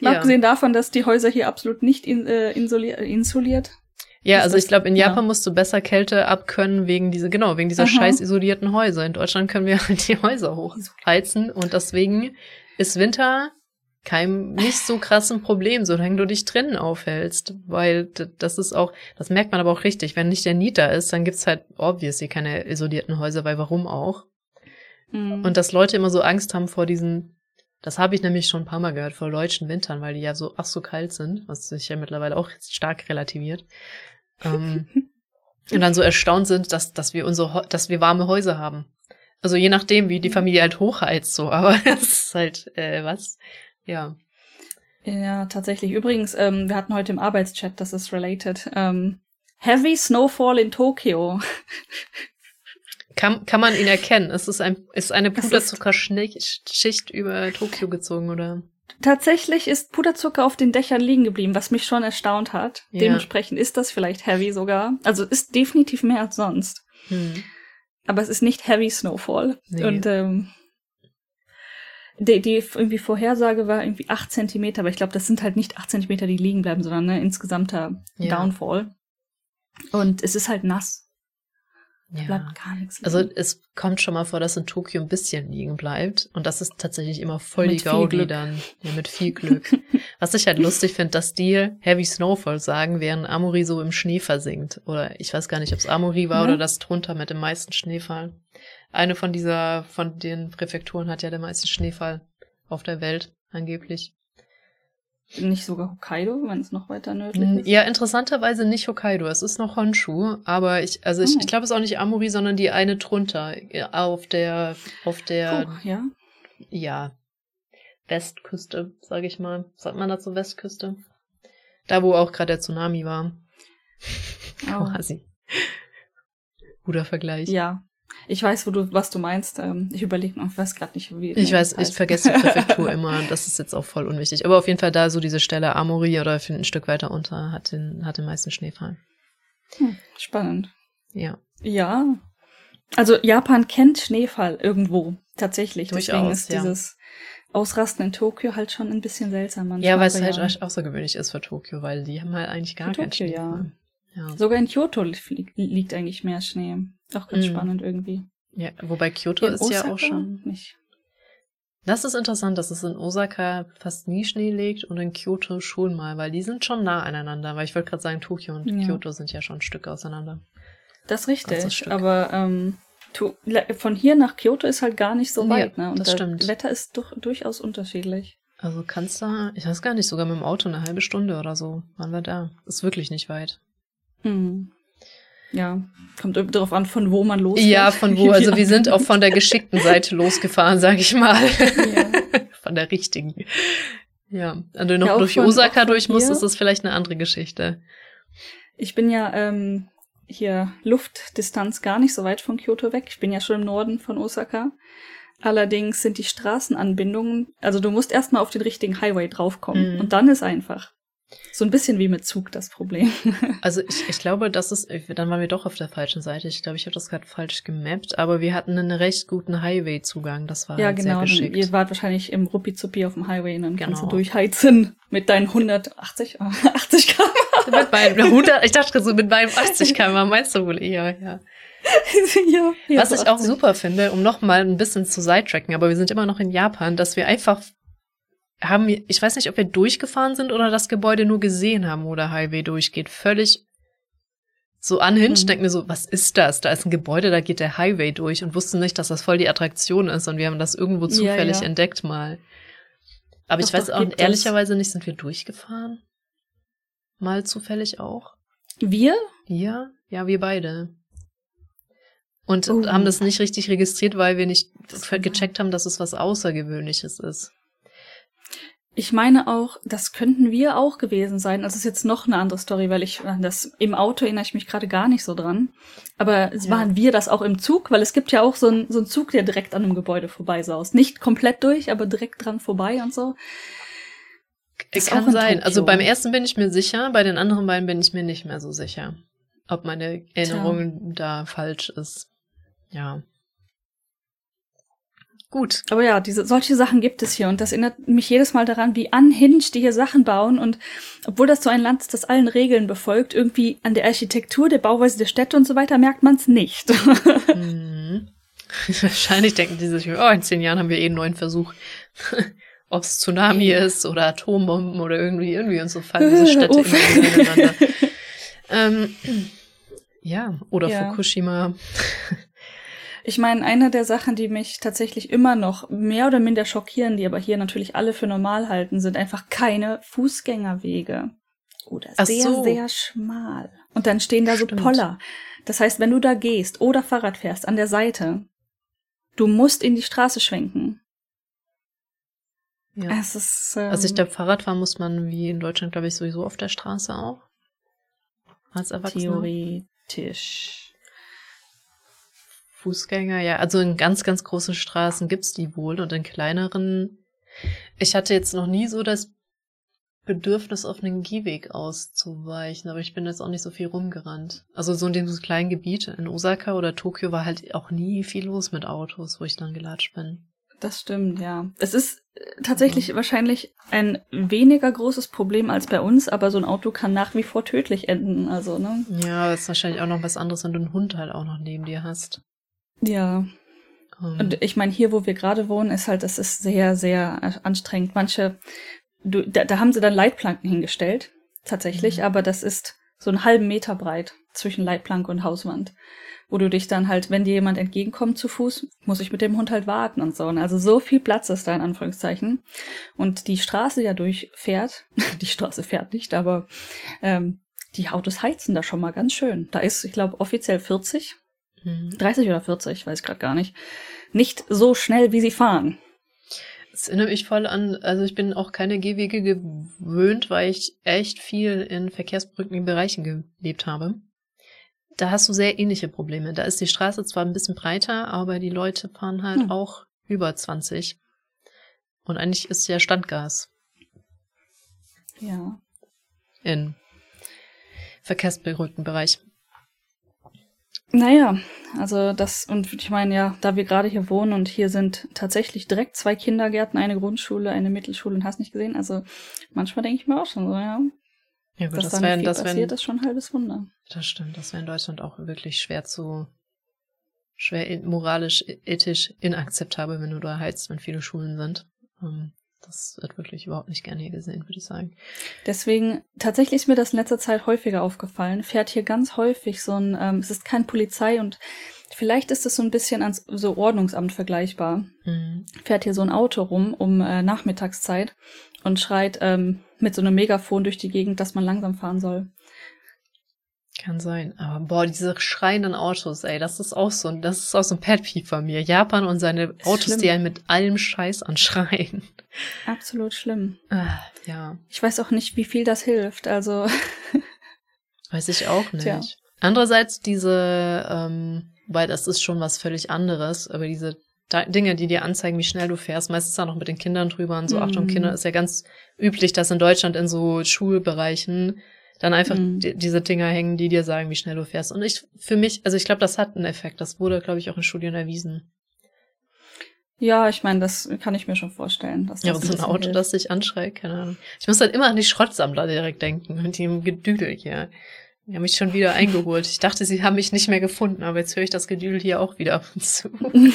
ja. abgesehen davon, dass die Häuser hier absolut nicht in, äh, insoli insuliert. Ja, also ich glaube, in ja. Japan musst du besser Kälte abkönnen wegen diese, genau, wegen dieser Aha. scheiß isolierten Häuser. In Deutschland können wir halt die Häuser hochheizen und deswegen ist Winter kein nicht so krassen Problem, solange du dich drinnen aufhältst. Weil das ist auch, das merkt man aber auch richtig. Wenn nicht der Niet da ist, dann gibt's halt obviously keine isolierten Häuser, weil warum auch? Mhm. Und dass Leute immer so Angst haben vor diesen, das habe ich nämlich schon ein paar Mal gehört, vor deutschen Wintern, weil die ja so ach so kalt sind, was sich ja mittlerweile auch stark relativiert. Ähm, und dann so erstaunt sind, dass, dass wir unsere, dass wir warme Häuser haben. Also je nachdem, wie die Familie halt hochheizt, so, aber es ist halt, äh, was? Ja. ja, tatsächlich. Übrigens, ähm, wir hatten heute im Arbeitschat, das ist related. Ähm, Heavy Snowfall in Tokio. Kann, kann man ihn erkennen? Ist es ein, ist eine Das Puderzuckerschicht über Tokio gezogen, oder? Tatsächlich ist Puderzucker auf den Dächern liegen geblieben, was mich schon erstaunt hat. Ja. Dementsprechend ist das vielleicht heavy sogar. Also ist definitiv mehr als sonst. Hm. Aber es ist nicht Heavy Snowfall. Nee. Und ähm, die, die irgendwie Vorhersage war irgendwie acht Zentimeter, aber ich glaube, das sind halt nicht acht Zentimeter, die liegen bleiben, sondern ne, insgesamter Ja. Downfall. Und es ist halt nass. Ja. Bleibt gar nichts. Also liegen. es kommt schon mal vor, dass in Tokio ein bisschen liegen bleibt. Und das ist tatsächlich immer voll Mit die Gaudi dann. Ja, mit viel Glück. Was ich halt lustig finde, dass die Heavy Snowfall sagen, während Amori so im Schnee versinkt. Oder ich weiß gar nicht, ob es Amori war Ja. oder das drunter mit dem meisten Schneefall. Eine von dieser, von den Präfekturen hat ja den meisten Schneefall auf der Welt, angeblich. Nicht sogar Hokkaido, wenn es noch weiter nördlich ist? Ja, interessanterweise nicht Hokkaido. Es ist noch Honshu, aber ich, also ich, Oh. ich glaube, es ist auch nicht Amuri, sondern die eine drunter. Auf der, auf der, Oh, ja. ja, Westküste, sage ich mal. Sagt man dazu Westküste? Da, wo auch gerade der Tsunami war. Oh. Quasi. Guter Vergleich. Ja. Ich weiß, wo du, was du meinst. Ähm, ich überlege noch, ich weiß gerade nicht, wie. Ich weiß, das ich heißt. vergesse die Präfektur immer. Das ist jetzt auch voll unwichtig. Aber auf jeden Fall da so diese Stelle Amori oder ein Stück weiter unter hat den, hat den meisten Schneefall. Hm, spannend. Ja. Ja. Also Japan kennt Schneefall irgendwo, tatsächlich. Deswegen Durchaus, ist ja. dieses Ausrasten in Tokio halt schon ein bisschen seltsam manchmal. Ja, weil es halt ja. außergewöhnlich ist für Tokio, weil die haben halt eigentlich gar Für keinen Tokio. Schneefall. Ja. Sogar in Kyoto li liegt eigentlich mehr Schnee. Auch ganz Mhm. spannend irgendwie. ja. Wobei Kyoto In ist ja auch Osaka schon. Nicht. Das ist interessant, dass es in Osaka fast nie Schnee liegt und in Kyoto schon mal, weil die sind schon nah aneinander. Weil ich wollte gerade sagen, Tokio und Ja. Kyoto sind ja schon ein Stück auseinander. Das ist richtig. Stück. aber ähm, von hier nach Kyoto ist halt gar nicht so Ja, weit. ne? Und das das stimmt. Wetter ist doch durchaus unterschiedlich. Also kannst da, ich weiß gar nicht, sogar mit dem Auto eine halbe Stunde oder so waren wir da. Ist wirklich nicht weit. Hm. Ja, kommt darauf an, von wo man losfährt. Ja, von wo? Also wir sind auch von der geschickten Seite losgefahren, sag ich mal. Ja. Von der richtigen. Ja, wenn du noch Ja, durch Osaka durch musst, ist das vielleicht eine andere Geschichte. Ich bin ja ähm, hier Luftdistanz gar nicht so weit von Kyoto weg. Ich bin ja schon im Norden von Osaka. Allerdings sind die Straßenanbindungen, also du musst erstmal auf den richtigen Highway draufkommen Mhm. und dann ist einfach. So ein bisschen wie mit Zug das Problem. Also ich, ich glaube, das ist, dann waren wir doch auf der falschen Seite. Ich glaube, ich habe das gerade falsch gemappt, aber wir hatten einen recht guten Highway-Zugang. Das war ja, halt genau. sehr Dann, geschickt. ihr wart wahrscheinlich im Ruppi-Zuppi auf dem Highway und dann kannst du Genau. durchheizen mit deinen 180, ah, 80 km. mit meinem 100, ich dachte so mit meinem 80 km, meinst du wohl eher, ja. ja, ja, Was ich auch 80. super finde, um noch mal ein bisschen zu sidetracken, aber wir sind immer noch in Japan, dass wir einfach haben, wir- ich weiß nicht, ob wir durchgefahren sind oder das Gebäude nur gesehen haben, wo der Highway durchgeht. Völlig so anhinscht, Mhm. denken wir so, was ist das? Da ist ein Gebäude, da geht der Highway durch und wussten nicht, dass das voll die Attraktion ist und wir haben das irgendwo Ja, zufällig ja. entdeckt mal. Aber ich Doch, weiß doch, auch ehrlicherweise nicht, sind wir durchgefahren? Mal zufällig auch? Wir? Ja, ja, wir beide. Und Oh. haben das nicht richtig registriert, weil wir nicht gecheckt haben, dass es was Außergewöhnliches ist. Ich meine auch, das könnten wir auch gewesen sein. Das ist jetzt noch eine andere Story, weil ich das im Auto erinnere ich mich gerade gar nicht so dran. Aber es Ja. waren wir das auch im Zug, weil es gibt ja auch so einen so einen Zug, der direkt an einem Gebäude vorbeisaust. Nicht komplett durch, aber direkt dran vorbei und so. Das Kann in sein. Also beim ersten bin ich mir sicher, bei den anderen beiden bin ich mir nicht mehr so sicher, ob meine Erinnerung da falsch ist. Ja. Gut. Aber ja, diese solche Sachen gibt es hier und das erinnert mich jedes Mal daran, wie unhinged die hier Sachen bauen und obwohl das so ein Land ist, das allen Regeln befolgt, irgendwie an der Architektur, der Bauweise der Städte und so weiter merkt man es nicht. Mhm. Wahrscheinlich denken die sich, oh, in zehn Jahren haben wir eh einen neuen Versuch. Ob es Tsunami Ja. ist oder Atombomben oder irgendwie, irgendwie und so fallen diese Städte immer ineinander. ähm, ja, oder Ja. Fukushima. Ich meine, eine der Sachen, die mich tatsächlich immer noch mehr oder minder schockieren, die aber hier natürlich alle für normal halten, sind einfach keine Fußgängerwege. Oder Ach sehr, so. sehr schmal. Und dann stehen da so Stimmt. Poller. Das heißt, wenn du da gehst oder Fahrrad fährst an der Seite, du musst in die Straße schwenken. Ja. Es ist. Ähm, Also ich glaube, Fahrradfahren muss man wie in Deutschland, glaube ich, sowieso auf der Straße auch. Als Erwachsener. theoretisch. Fußgänger, ja. Also in ganz, ganz großen Straßen gibt's die wohl und in kleineren. Ich hatte jetzt noch nie so das Bedürfnis, auf einen Gehweg auszuweichen, aber ich bin jetzt auch nicht so viel rumgerannt. Also so in diesem kleinen Gebiet in Osaka oder Tokio war halt auch nie viel los mit Autos, wo ich dann gelatscht bin. Das stimmt, ja. Es ist äh, tatsächlich wahrscheinlich ein weniger großes Problem als bei uns, aber so ein Auto kann nach wie vor tödlich enden. Also, ne? Ja, das ist wahrscheinlich auch noch was anderes, wenn du einen Hund halt auch noch neben dir hast. Ja. Ähm, Und ich meine, hier, wo wir gerade wohnen, ist halt, das ist sehr, sehr anstrengend. Manche, du, da, da haben sie dann Leitplanken hingestellt, tatsächlich, Mhm. aber das ist so einen halben Meter breit zwischen Leitplanke und Hauswand. wo du dich dann halt, wenn dir jemand entgegenkommt zu Fuß, muss ich mit dem Hund halt warten und so. Und also so viel Platz ist da in Anführungszeichen. Und die Straße, ja durchfährt, die Straße fährt nicht, aber ähm, die Autos heizen da schon mal ganz schön. Da ist, ich glaube, offiziell 40, mhm. 30 oder 40, weiß ich gerade gar nicht. Nicht so schnell, wie sie fahren. Das erinnert mich voll an, also ich bin auch keine Gehwege gewöhnt, weil ich echt viel in verkehrsbrückenden Bereichen gelebt habe. Da hast du sehr ähnliche Probleme. Da ist die Straße zwar ein bisschen breiter, aber die Leute fahren halt hm. auch über 20. Und eigentlich ist ja Standgas. Ja. In verkehrsberuhigten Bereich. Naja, also das, und ich meine ja, da wir gerade hier wohnen und hier sind tatsächlich direkt zwei Kindergärten, eine Grundschule, eine Mittelschule und hast nicht gesehen. Also manchmal denke ich mir auch schon so, ja. Ja, gut, dass das da wäre, das passiert, ist schon ein halbes Wunder. Das stimmt, das wäre in Deutschland auch wirklich schwer zu, schwer moralisch, ethisch inakzeptabel, wenn du da heizt, wenn viele Schulen sind. Ähm, das wird wirklich überhaupt nicht gerne hier gesehen, würde ich sagen. Deswegen, tatsächlich ist mir das in letzter Zeit häufiger aufgefallen. Fährt hier ganz häufig so ein, ähm, es ist kein Polizei und vielleicht ist es so ein bisschen ans so Ordnungsamt vergleichbar. Mhm. Fährt hier so ein Auto rum um äh, Nachmittagszeit und schreit ähm, mit so einem Megafon durch die Gegend, dass man langsam fahren soll. Kann sein. Aber boah, diese schreienden Autos, ey, das ist auch so, das ist auch so ein Pet Peeve von mir. Japan und seine Autos, schlimm. die einen mit allem Scheiß anschreien. Absolut schlimm. Ah, ja. Ich weiß auch nicht, wie viel das hilft, also. weiß ich auch nicht. Tja. Andererseits diese, ähm, weil das ist schon was völlig anderes, aber diese Dinge, die dir anzeigen, wie schnell du fährst, meistens da noch mit den Kindern drüber und so, mhm. Achtung, Kinder, ist ja ganz üblich, dass in Deutschland in so Schulbereichen dann einfach mhm. die, diese Dinger hängen, die dir sagen, wie schnell du fährst. Und ich, für mich, also ich glaube, das hat einen Effekt. Das wurde, glaube ich, auch in Studien erwiesen. Ja, ich meine, das kann ich mir schon vorstellen. Dass das ja, so ein Auto, hilft. das sich anschreit, keine Ahnung. Ich muss halt immer an die Schrottsammler direkt denken, mit dem Gedüdel hier. Die haben mich schon wieder eingeholt. Ich dachte, sie haben mich nicht mehr gefunden, aber jetzt höre ich das Gedüdel hier auch wieder ab und zu.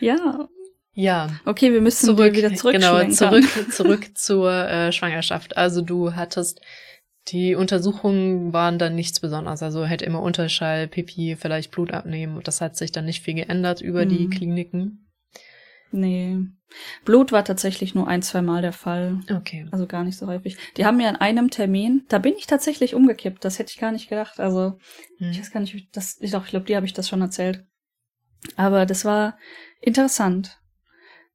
ja, ja. Okay, wir müssen zurück, wieder zurück. Genau, zurück, zurück zur äh, Schwangerschaft. Also du hattest die Untersuchungen waren dann nichts Besonderes. Also hätte immer Unterschall, Pipi, vielleicht Blut abnehmen. Und das hat sich dann nicht viel geändert über mhm. die Kliniken. Nee. Blut war tatsächlich nur ein, zwei Mal der Fall. Okay. Also gar nicht so häufig. Die haben mir an einem Termin, da bin ich tatsächlich umgekippt. Das hätte ich gar nicht gedacht. Also, hm. ich weiß gar nicht, das, ich, glaube, die habe ich das schon erzählt. Aber das war interessant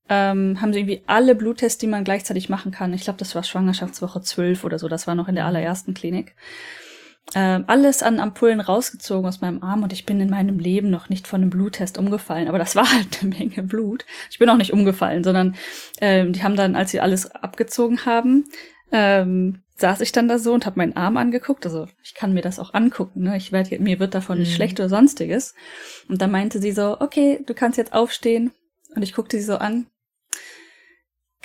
ähm, haben sie irgendwie alle Bluttests, die man gleichzeitig machen kann. Ich glaube, das war Schwangerschaftswoche 12 oder so. Das war noch in der mhm. allerersten Klinik. Ähm, alles an Ampullen rausgezogen aus meinem Arm und ich bin in meinem Leben noch nicht von einem Bluttest umgefallen. Aber das war halt eine Menge Blut. Ich bin auch nicht umgefallen, sondern ähm, die haben dann, als sie alles abgezogen haben, ähm, saß ich dann da so und habe meinen Arm angeguckt. Also ich kann mir das auch angucken. Ne? Ich werd, mir wird davon nicht mhm. schlecht oder sonstiges. Und dann meinte sie so, okay, du kannst jetzt aufstehen. Und ich guckte sie so an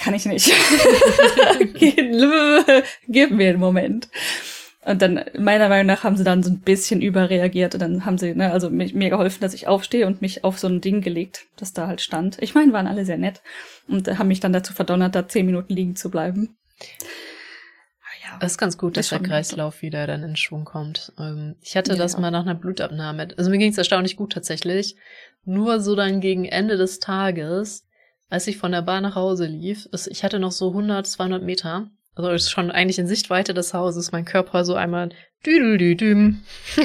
kann ich nicht. Gib mir einen Moment. Und dann, meiner Meinung nach, haben sie dann so ein bisschen überreagiert und dann haben sie, ne, also mich, mir geholfen, dass ich aufstehe und mich auf so ein Ding gelegt, das da halt stand. Ich meine, waren alle sehr nett und haben mich dann dazu verdonnert, da zehn Minuten liegen zu bleiben. Ja, das ist ganz gut, dass der Kreislauf wieder dann in Schwung kommt. Ähm, ich hatte ja. das mal nach einer Blutabnahme. Also mir ging es erstaunlich gut tatsächlich. Nur so dann gegen Ende des Tages als ich von der Bahn nach Hause lief, ich hatte noch so 100, 200 Meter, also ist schon eigentlich in Sichtweite des Hauses, mein Körper so einmal düdelüdüm.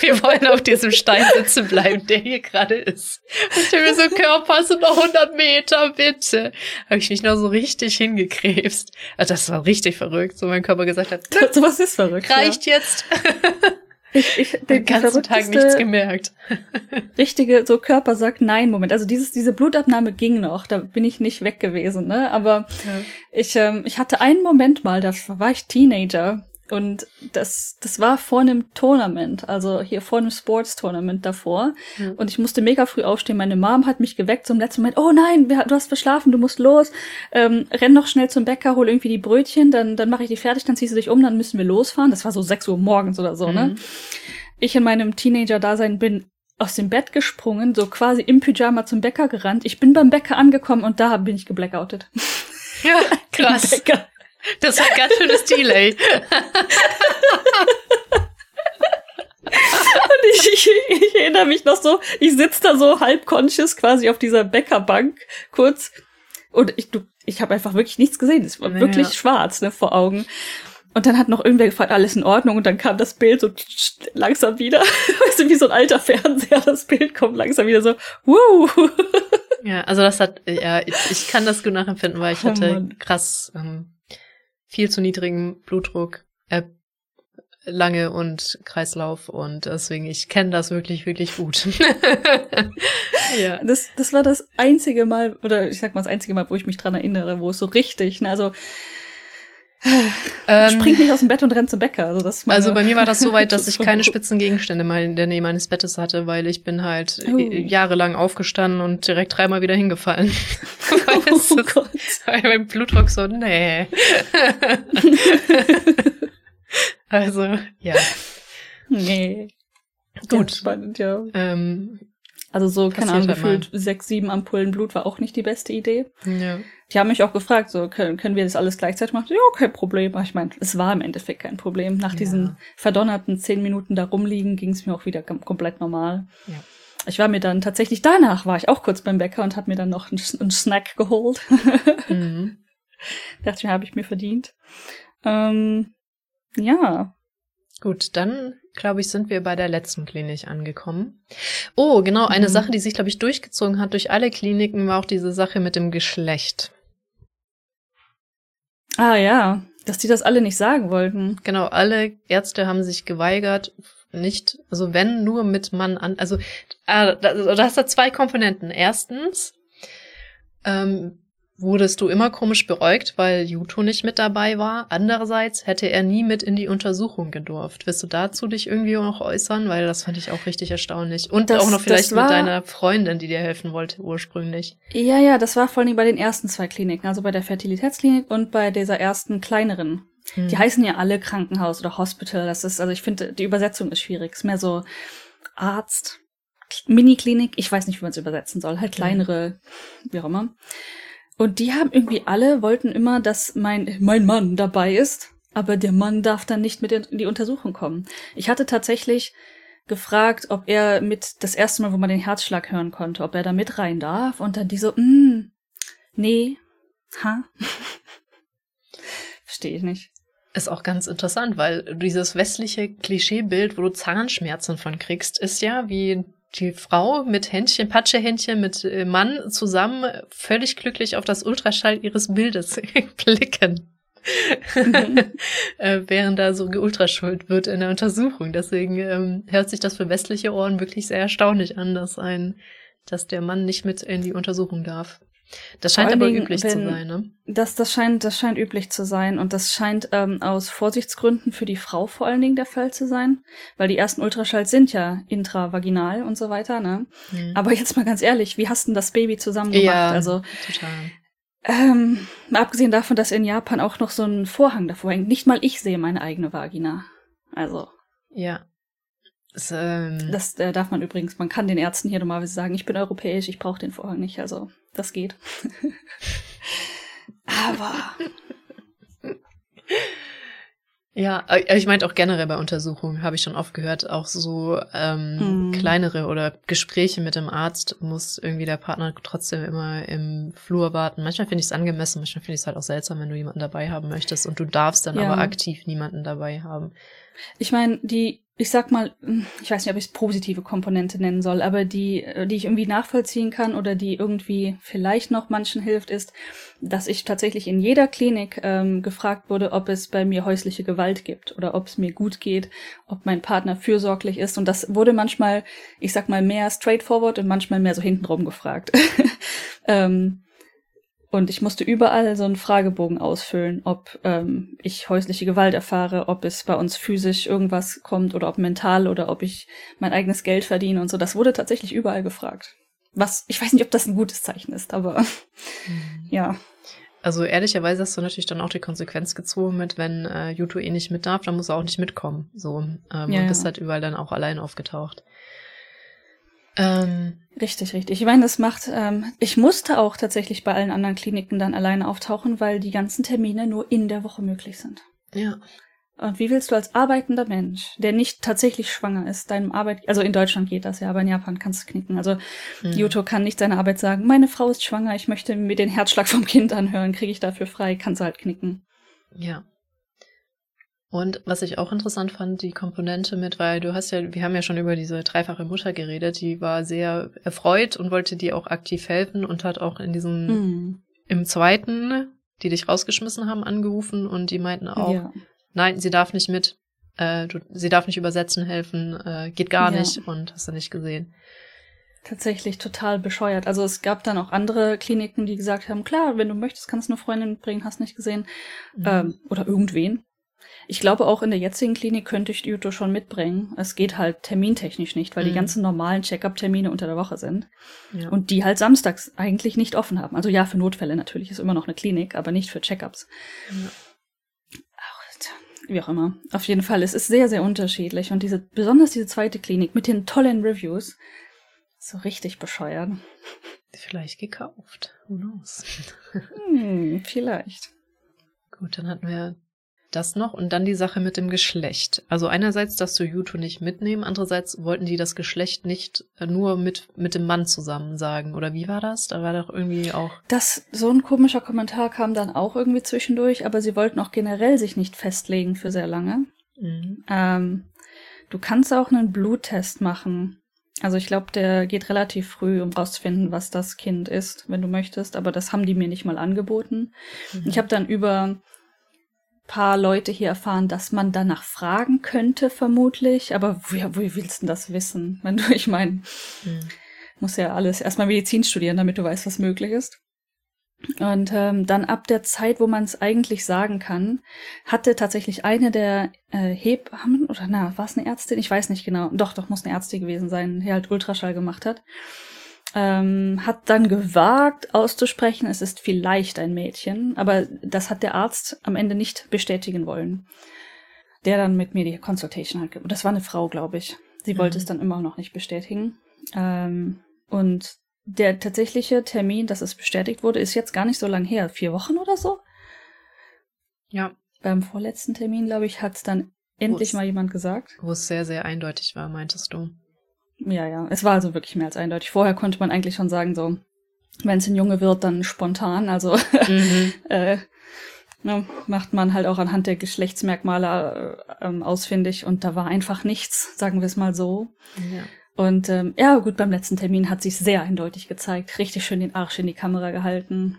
Wir wollen auf diesem Stein sitzen bleiben, der hier gerade ist. Ich mir so, Körper, sind noch 100 Meter, bitte. Habe ich mich noch so richtig hingekrebst. Also das war richtig verrückt, so mein Körper gesagt hat. So was ist verrückt. Reicht ja. jetzt. Ich, ich, den ganzen Tag nichts gemerkt. richtige, so Körper sagt nein, Moment. Also dieses, diese Blutabnahme ging noch, da bin ich nicht weg gewesen, ne? Aber ja. ich, ähm, ich hatte einen Moment mal, da war ich Teenager und das, das war vor einem Tournament, also hier vor einem Sports-Tournament davor. Mhm. Und ich musste mega früh aufstehen. Meine Mom hat mich geweckt zum letzten Moment. Oh nein, du hast verschlafen, du musst los. Ähm, renn noch schnell zum Bäcker, hol irgendwie die Brötchen, dann, dann mache ich die fertig, dann ziehst du dich um, dann müssen wir losfahren. Das war so sechs Uhr morgens oder so, ne? mhm. ne? Ich in meinem Teenager-Dasein bin aus dem Bett gesprungen, so quasi im Pyjama zum Bäcker gerannt. Ich bin beim Bäcker angekommen und da bin ich geblackoutet. Ja, krass. Das war ein ganz schönes Delay. ich, ich erinnere mich noch so, ich sitze da so halb conscious quasi auf dieser Bäckerbank kurz und ich, du, ich habe einfach wirklich nichts gesehen. Es war ja. wirklich schwarz ne, vor Augen. Und dann hat noch irgendwer gefragt, alles in Ordnung. Und dann kam das Bild so langsam wieder. Weißt du, wie so ein alter Fernseher, das Bild kommt langsam wieder so, wuh. Ja, also das hat, ja, ich kann das gut nachempfinden, weil ich oh, hatte Mann. krass ähm, viel zu niedrigen Blutdruck, äh, lange und Kreislauf und deswegen, ich kenne das wirklich, wirklich gut. ja. Das, das war das einzige Mal, oder ich sag mal das einzige Mal, wo ich mich dran erinnere, wo es so richtig, ne, also ähm, Springt nicht aus dem Bett und rennt zum Bäcker. Also, das also bei mir war das so weit, dass ich keine spitzen Gegenstände mal in der Nähe meines Bettes hatte, weil ich bin halt oh. jahrelang aufgestanden und direkt dreimal wieder hingefallen. weil oh Gott. Weil mein Blutdruck so, nee. also, ja. Nee. Gut. Spannend, ja. Ähm, also so, keine Ahnung, halt gefühlt sechs, sieben Ampullen Blut war auch nicht die beste Idee. Ja. Die haben mich auch gefragt, so, können, können wir das alles gleichzeitig machen? Ja, kein Problem. Aber ich meine, es war im Endeffekt kein Problem. Nach ja. diesen verdonnerten zehn Minuten da rumliegen, ging es mir auch wieder komplett normal. Ja. Ich war mir dann tatsächlich danach, war ich auch kurz beim Bäcker und habe mir dann noch einen, einen Snack geholt. mhm. Dachte ich, habe ich mir verdient. Ähm, ja. Gut, dann glaube ich, sind wir bei der letzten Klinik angekommen. Oh, genau, eine mhm. Sache, die sich, glaube ich, durchgezogen hat durch alle Kliniken, war auch diese Sache mit dem Geschlecht. Ah ja, dass die das alle nicht sagen wollten. Genau, alle Ärzte haben sich geweigert, nicht, also wenn nur mit Mann an, also äh, da hast du zwei Komponenten. Erstens, ähm, wurdest du immer komisch beäugt, weil Juto nicht mit dabei war. Andererseits hätte er nie mit in die Untersuchung gedurft. Willst du dazu dich irgendwie noch äußern? Weil das fand ich auch richtig erstaunlich. Und das, auch noch vielleicht war, mit deiner Freundin, die dir helfen wollte ursprünglich. Ja, ja, das war vor allem bei den ersten zwei Kliniken, also bei der Fertilitätsklinik und bei dieser ersten kleineren. Hm. Die heißen ja alle Krankenhaus oder Hospital. Das ist, also ich finde, die Übersetzung ist schwierig. Ist mehr so Arzt, Mini-Klinik. Ich weiß nicht, wie man es übersetzen soll. Halt kleinere, hm. wie auch immer. Und die haben irgendwie alle, wollten immer, dass mein, mein Mann dabei ist, aber der Mann darf dann nicht mit in die Untersuchung kommen. Ich hatte tatsächlich gefragt, ob er mit das erste Mal, wo man den Herzschlag hören konnte, ob er da mit rein darf. Und dann die so, mm, nee, ha? Verstehe ich nicht. Ist auch ganz interessant, weil dieses westliche Klischeebild, wo du Zahnschmerzen von kriegst, ist ja wie die Frau mit Händchen, Patschehändchen, mit äh, Mann zusammen völlig glücklich auf das Ultraschall ihres Bildes blicken. Mhm. äh, während da so geultraschult wird in der Untersuchung. Deswegen ähm, hört sich das für westliche Ohren wirklich sehr erstaunlich an, dass ein, dass der Mann nicht mit in die Untersuchung darf. Das scheint aber Dingen, üblich wenn, zu sein, ne? Das, das, scheint, das scheint üblich zu sein und das scheint ähm, aus Vorsichtsgründen für die Frau vor allen Dingen der Fall zu sein, weil die ersten Ultraschalls sind ja intravaginal und so weiter, ne? Mhm. Aber jetzt mal ganz ehrlich, wie hast denn das Baby zusammen gemacht? Ja, also, total. Ähm, mal abgesehen davon, dass in Japan auch noch so ein Vorhang davor hängt. Nicht mal ich sehe meine eigene Vagina. Also. Ja. Das, ähm das äh, darf man übrigens, man kann den Ärzten hier normalerweise sagen, ich bin europäisch, ich brauche den Vorhang nicht. Also das geht. Aber. Ja, äh, ich meinte auch generell bei Untersuchungen, habe ich schon oft gehört, auch so ähm, mm. kleinere oder Gespräche mit dem Arzt muss irgendwie der Partner trotzdem immer im Flur warten. Manchmal finde ich es angemessen, manchmal finde ich es halt auch seltsam, wenn du jemanden dabei haben möchtest und du darfst dann ja. aber aktiv niemanden dabei haben. Ich meine, die ich sag mal, hm, ich weiß nicht, ob ich es positive Komponente nennen soll, aber die, äh, die ich irgendwie nachvollziehen kann oder die irgendwie vielleicht noch manchen hilft, ist, dass ich tatsächlich in jeder Klinik ähm, gefragt wurde, ob es bei mir häusliche Gewalt gibt oder ob es mir gut geht, ob mein Partner fürsorglich ist. Und das wurde manchmal, ich sag mal, mehr straightforward und manchmal mehr so hintenrum gefragt. ähm, und ich musste überall so einen Fragebogen ausfüllen, ob ähm, ich häusliche Gewalt erfahre, ob es bei uns physisch irgendwas kommt oder ob mental oder ob ich mein eigenes Geld verdiene und so. Das wurde tatsächlich überall gefragt. Was, ich weiß nicht, ob das ein gutes Zeichen ist, aber mhm. ja. Also ehrlicherweise hast du natürlich dann auch die Konsequenz gezogen mit, wenn äh, Yuto eh nicht mit darf, dann muss er auch nicht mitkommen. So. Ähm, ja, und bist ja. halt überall dann auch allein aufgetaucht. Ähm, richtig, richtig. Ich meine, das macht, ähm, ich musste auch tatsächlich bei allen anderen Kliniken dann alleine auftauchen, weil die ganzen Termine nur in der Woche möglich sind. Ja. Und wie willst du als arbeitender Mensch, der nicht tatsächlich schwanger ist, deinem Arbeit, also in Deutschland geht das ja, aber in Japan kannst du knicken. Also mhm. Yuto kann nicht seiner Arbeit sagen, meine Frau ist schwanger, ich möchte mir den Herzschlag vom Kind anhören, kriege ich dafür frei, kannst du halt knicken. Ja. Und was ich auch interessant fand, die Komponente mit, weil du hast ja, wir haben ja schon über diese dreifache Mutter geredet, die war sehr erfreut und wollte dir auch aktiv helfen und hat auch in diesem, mhm. im zweiten, die dich rausgeschmissen haben, angerufen und die meinten auch, ja nein, sie darf nicht mit, äh, du, sie darf nicht übersetzen helfen, äh, geht gar ja. nicht und hast du nicht gesehen. Tatsächlich total bescheuert. Also es gab dann auch andere Kliniken, die gesagt haben, klar, wenn du möchtest, kannst du eine Freundin mitbringen, hast nicht gesehen. Mhm. Ähm, oder irgendwen. Ich glaube, auch in der jetzigen Klinik könnte ich Juto schon mitbringen. Es geht halt termintechnisch nicht, weil mhm. die ganzen normalen Check-up-Termine unter der Woche sind. Ja. Und die halt samstags eigentlich nicht offen haben. Also ja, für Notfälle natürlich ist immer noch eine Klinik, aber nicht für Check-ups. Ja wie auch immer. Auf jeden Fall, es ist sehr, sehr unterschiedlich. Und diese, besonders diese zweite Klinik mit den tollen Reviews, so richtig bescheuert. Vielleicht gekauft. Who knows? hm, vielleicht. Gut, dann hatten wir das noch und dann die Sache mit dem Geschlecht. Also einerseits darfst du Juto nicht mitnehmen, andererseits wollten die das Geschlecht nicht nur mit, mit dem Mann zusammen sagen. Oder wie war das? Da war doch irgendwie auch. Das, so ein komischer Kommentar kam dann auch irgendwie zwischendurch, aber sie wollten auch generell sich nicht festlegen für sehr lange. Mhm. Ähm, du kannst auch einen Bluttest machen. Also ich glaube, der geht relativ früh, um rauszufinden, was das Kind ist, wenn du möchtest. Aber das haben die mir nicht mal angeboten. Mhm. Ich habe dann über paar Leute hier erfahren, dass man danach fragen könnte, vermutlich. Aber woher, woher willst du das wissen? Wenn du, ich meine, hm. muss ja alles erstmal Medizin studieren, damit du weißt, was möglich ist. Und ähm, dann ab der Zeit, wo man es eigentlich sagen kann, hatte tatsächlich eine der äh, Hebammen, oder na, war es eine Ärztin? Ich weiß nicht genau. Doch, doch, muss eine Ärztin gewesen sein, die halt Ultraschall gemacht hat ähm, hat dann gewagt auszusprechen, es ist vielleicht ein Mädchen, aber das hat der Arzt am Ende nicht bestätigen wollen. Der dann mit mir die Consultation hat. Das war eine Frau, glaube ich. Sie mhm. wollte es dann immer noch nicht bestätigen. Ähm, und der tatsächliche Termin, dass es bestätigt wurde, ist jetzt gar nicht so lang her. Vier Wochen oder so? Ja. Beim vorletzten Termin, glaube ich, hat es dann endlich mal jemand gesagt. Wo es sehr, sehr eindeutig war, meintest du. Ja, ja. Es war also wirklich mehr als eindeutig. Vorher konnte man eigentlich schon sagen, so, wenn es ein Junge wird, dann spontan. Also mhm. äh, ne, macht man halt auch anhand der Geschlechtsmerkmale äh, ähm, ausfindig und da war einfach nichts, sagen wir es mal so. Ja. Und ähm, ja, gut, beim letzten Termin hat sich sehr eindeutig gezeigt. Richtig schön den Arsch in die Kamera gehalten.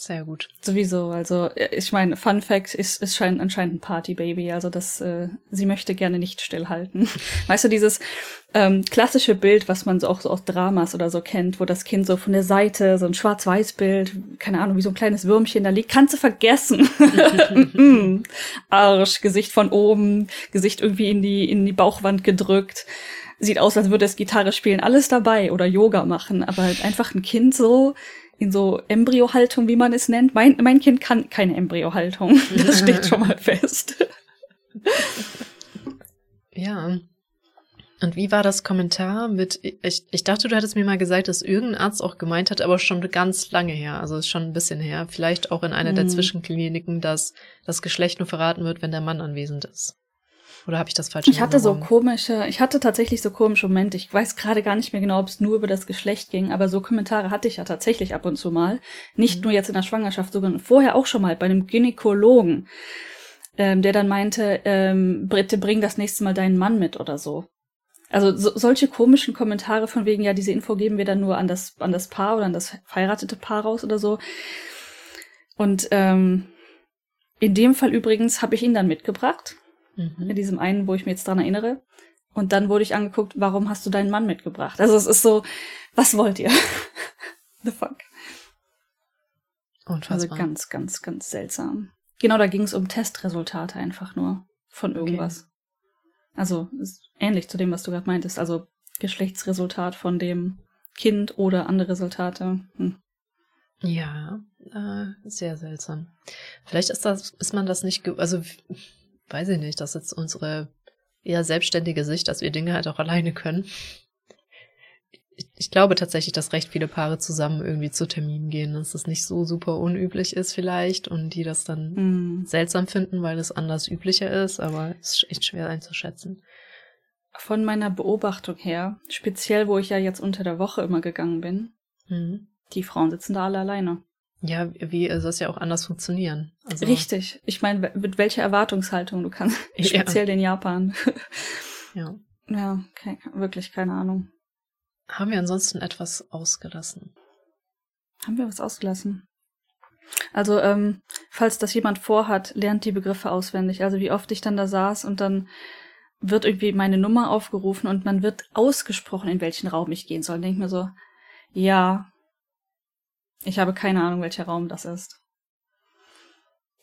Sehr gut. Sowieso, also äh, ich meine, Fun Fact ist, ist scheint, anscheinend ein Partybaby, also das, äh, sie möchte gerne nicht stillhalten. weißt du, dieses ähm, klassische Bild, was man so auch so aus Dramas oder so kennt, wo das Kind so von der Seite, so ein Schwarz-Weiß-Bild, keine Ahnung, wie so ein kleines Würmchen da liegt, kannst du vergessen. Arsch, Gesicht von oben, Gesicht irgendwie in die, in die Bauchwand gedrückt. Sieht aus, als würde es Gitarre spielen, alles dabei oder Yoga machen, aber halt einfach ein Kind so in so Embryohaltung, wie man es nennt. Mein, mein Kind kann keine Embryohaltung. Das steht schon mal fest. Ja. Und wie war das Kommentar mit, ich, ich dachte, du hättest mir mal gesagt, dass irgendein Arzt auch gemeint hat, aber schon ganz lange her, also schon ein bisschen her, vielleicht auch in einer hm. der Zwischenkliniken, dass das Geschlecht nur verraten wird, wenn der Mann anwesend ist. Oder habe ich das falsch Ich hatte so komische, ich hatte tatsächlich so komische Momente. Ich weiß gerade gar nicht mehr genau, ob es nur über das Geschlecht ging, aber so Kommentare hatte ich ja tatsächlich ab und zu mal. Nicht mhm. nur jetzt in der Schwangerschaft, sondern vorher auch schon mal bei einem Gynäkologen, ähm, der dann meinte, ähm, Britte, bring das nächste Mal deinen Mann mit oder so. Also so, solche komischen Kommentare von wegen, ja, diese Info geben wir dann nur an das, an das Paar oder an das verheiratete Paar raus oder so. Und ähm, in dem Fall übrigens habe ich ihn dann mitgebracht Mhm. In diesem einen, wo ich mir jetzt dran erinnere. Und dann wurde ich angeguckt, warum hast du deinen Mann mitgebracht? Also es ist so, was wollt ihr? The fuck. Unfassbar. Also ganz, ganz, ganz seltsam. Genau, da ging es um Testresultate einfach nur von irgendwas. Okay. Also ähnlich zu dem, was du gerade meintest. Also Geschlechtsresultat von dem Kind oder andere Resultate. Hm. Ja, äh, sehr seltsam. Vielleicht ist das, ist man das nicht, also weiß ich nicht, das ist unsere eher selbstständige Sicht, dass wir Dinge halt auch alleine können. ich, glaube tatsächlich, dass recht viele Paare zusammen irgendwie zu Terminen gehen, dass das nicht so super unüblich ist vielleicht und die das dann Hm. seltsam finden, weil es anders üblicher ist, aber es ist echt schwer einzuschätzen. Von meiner Beobachtung her, speziell wo ich ja jetzt unter der Woche immer gegangen bin, Mhm. die Frauen sitzen da alle alleine. Ja, wie soll es ja auch anders funktionieren? Also, Richtig. Ich meine, mit welcher Erwartungshaltung du kannst, Ja. speziell in Japan. Ja. ja, ke wirklich keine Ahnung. Haben wir ansonsten etwas ausgelassen? Haben wir was ausgelassen? Also, ähm, falls das jemand vorhat, lernt die Begriffe auswendig. Also wie oft ich dann da saß und dann wird irgendwie meine Nummer aufgerufen und man wird ausgesprochen, in welchen Raum ich gehen soll. Denk mir so, ja, ich habe keine Ahnung, welcher Raum das ist.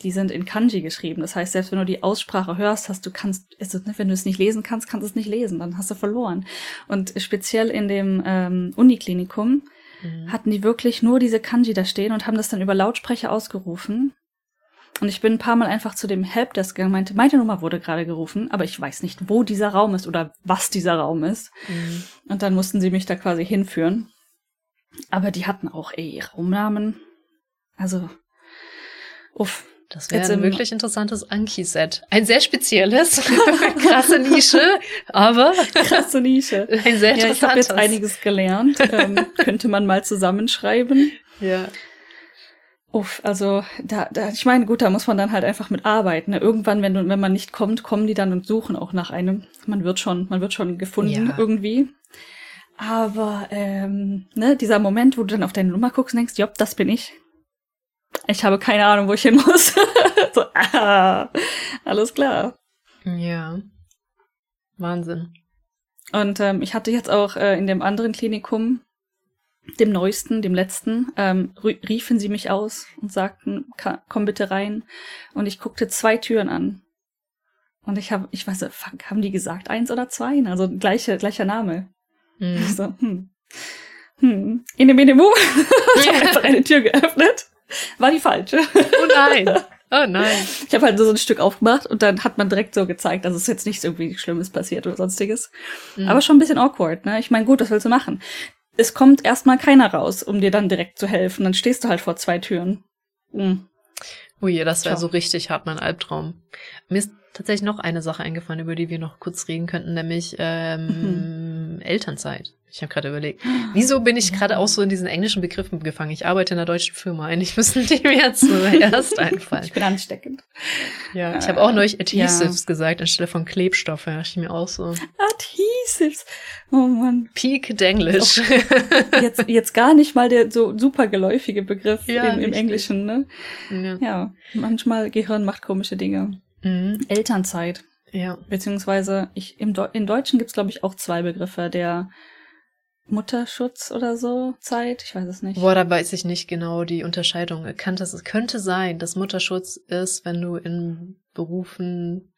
Die sind in Kanji geschrieben. Das heißt, selbst wenn du die Aussprache hörst, hast du kannst, also, ne, wenn du es nicht lesen kannst, kannst du es nicht lesen. Dann hast du verloren. Und speziell in dem ähm, Uniklinikum Mhm. hatten die wirklich nur diese Kanji da stehen und haben das dann über Lautsprecher ausgerufen. Und ich bin ein paar Mal einfach zu dem Helpdesk gegangen und meinte, meine Nummer wurde gerade gerufen, aber ich weiß nicht, wo dieser Raum ist oder was dieser Raum ist. Mhm. Und dann mussten sie mich da quasi hinführen. Aber die hatten auch ey, Raumnamen. Also, uff. Das wäre Jetzt ein wirklich interessantes Anki-Set. Ein sehr spezielles, krasse Nische, aber Krasse Nische. ein sehr Ja, ich habe interessantes. jetzt einiges gelernt. ähm, könnte man mal zusammenschreiben. Ja. Uff, also da, da, ich meine, gut, da muss man dann halt einfach mit arbeiten. Ne? Irgendwann, wenn du, wenn man nicht kommt, kommen die dann und suchen auch nach einem. Man wird schon, man wird schon gefunden Ja. irgendwie. Aber ähm, ne, dieser Moment, wo du dann auf deine Nummer guckst und denkst, jopp, das bin ich. Ich habe keine Ahnung, wo ich hin muss. so, ah, alles klar. Ja. Wahnsinn. Und ähm, ich hatte jetzt auch äh, in dem anderen Klinikum, dem neuesten, dem letzten, ähm, riefen sie mich aus und sagten, "Ka- komm bitte rein. Und ich guckte zwei Türen an. Und ich habe, ich weiß nicht, fuck, haben die gesagt eins oder zwei? Also gleiche, gleicher Name. Mhm. So, hm. Hm. In dem Minimum. ich habe einfach eine Tür geöffnet. War die falsche. Oh nein. Oh nein. Ich habe halt so ein Stück aufgemacht und dann hat man direkt so gezeigt, dass es jetzt nichts irgendwie Schlimmes passiert oder sonstiges. Mhm. Aber schon ein bisschen awkward, ne? Ich meine, gut, was willst du machen? Es kommt erstmal keiner raus, um dir dann direkt zu helfen. Dann stehst du halt vor zwei Türen. Hm. Oh je, das wäre so richtig hart mein Albtraum. Mir ist tatsächlich noch eine Sache eingefallen, über die wir noch kurz reden könnten, nämlich ähm, Elternzeit. Ich habe gerade überlegt, wieso bin ich gerade auch so in diesen englischen Begriffen gefangen? Ich arbeite in einer deutschen Firma, eigentlich müssen die mir jetzt zuerst einfallen. Ich bin ansteckend. Ja, ich habe auch neulich Ja. Adhesives gesagt anstelle von Klebstoffe. Ich mir auch so, Adhesives. Oh Mann. Peak Denglish. Jetzt, jetzt gar nicht mal der so super geläufige Begriff Ja, im, im. Englischen, ne? ja. Ja, manchmal Gehirn macht komische Dinge. Mhm. Elternzeit. ja. Beziehungsweise ich, im Deu in Deutschen gibt's glaube ich, auch zwei Begriffe. Der Mutterschutz oder so, Zeit, ich weiß es nicht. Boah, da weiß ich nicht genau die Unterscheidung. Kann das, es könnte sein, dass Mutterschutz ist, wenn du in Berufen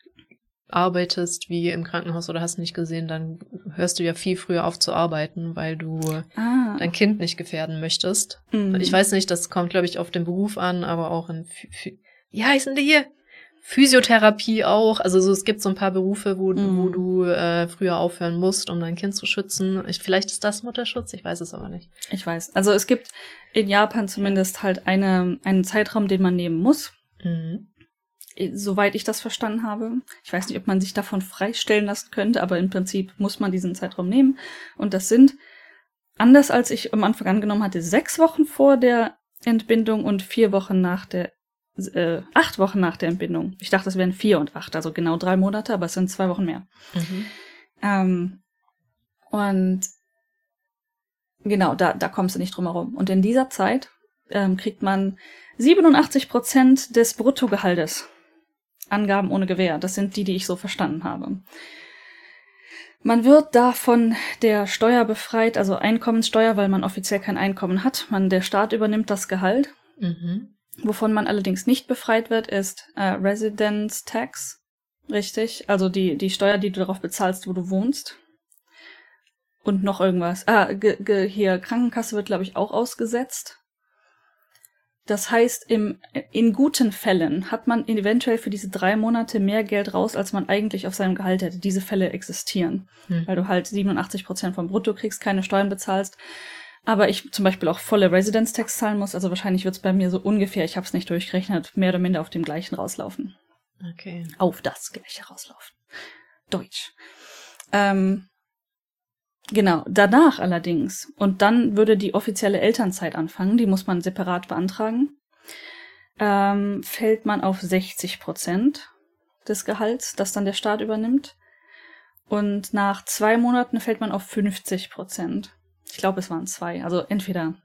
arbeitest, wie im Krankenhaus oder hast nicht gesehen, dann hörst du ja viel früher auf zu arbeiten, weil du ah, dein Kind nicht gefährden möchtest. mm. Ich weiß nicht, das kommt, glaube ich, auf den Beruf an, aber auch in, wie heißen die hier? Physiotherapie auch. Also so, es gibt so ein paar Berufe, wo, Mhm. wo du äh, früher aufhören musst, um dein Kind zu schützen. Ich, vielleicht ist das Mutterschutz, ich weiß es aber nicht. Ich weiß. Also es gibt in Japan zumindest halt eine, einen Zeitraum, den man nehmen muss, Mhm. soweit ich das verstanden habe. Ich weiß nicht, ob man sich davon freistellen lassen könnte, aber im Prinzip muss man diesen Zeitraum nehmen. Und das sind, anders als ich am Anfang angenommen hatte, sechs Wochen vor der Entbindung und vier Wochen nach der, äh, acht Wochen nach der Entbindung. Ich dachte, es wären vier und acht, also genau drei Monate, aber es sind zwei Wochen mehr. Mhm. Ähm, und genau, da, da kommst du nicht drum herum. Und in dieser Zeit ähm, kriegt man 87 Prozent des Bruttogehaltes. Angaben ohne Gewähr. Das sind die, die ich so verstanden habe. Man wird da von der Steuer befreit, also Einkommenssteuer, weil man offiziell kein Einkommen hat. Man, der Staat übernimmt das Gehalt. Mhm. Wovon man allerdings nicht befreit wird, ist äh, Residence Tax. Richtig. Also die, die Steuer, die du darauf bezahlst, wo du wohnst. Und noch irgendwas. Ah, ge, ge, hier, Krankenkasse wird, glaube ich, auch ausgesetzt. Das heißt, im, in guten Fällen hat man eventuell für diese drei Monate mehr Geld raus, als man eigentlich auf seinem Gehalt hätte. Diese Fälle existieren, hm. weil du halt 87 Prozent vom Brutto kriegst, keine Steuern bezahlst. Aber ich zum Beispiel auch volle Residence Tax zahlen muss. Also wahrscheinlich wird es bei mir so ungefähr, ich habe es nicht durchgerechnet, mehr oder minder auf dem gleichen rauslaufen. Okay. Auf das gleiche rauslaufen. Deutsch. Ähm, Genau, danach allerdings. Und dann würde die offizielle Elternzeit anfangen, die muss man separat beantragen. Ähm, fällt man auf 60 Prozent des Gehalts, das dann der Staat übernimmt. Und nach zwei Monaten fällt man auf 50 Prozent. Ich glaube, es waren zwei. Also entweder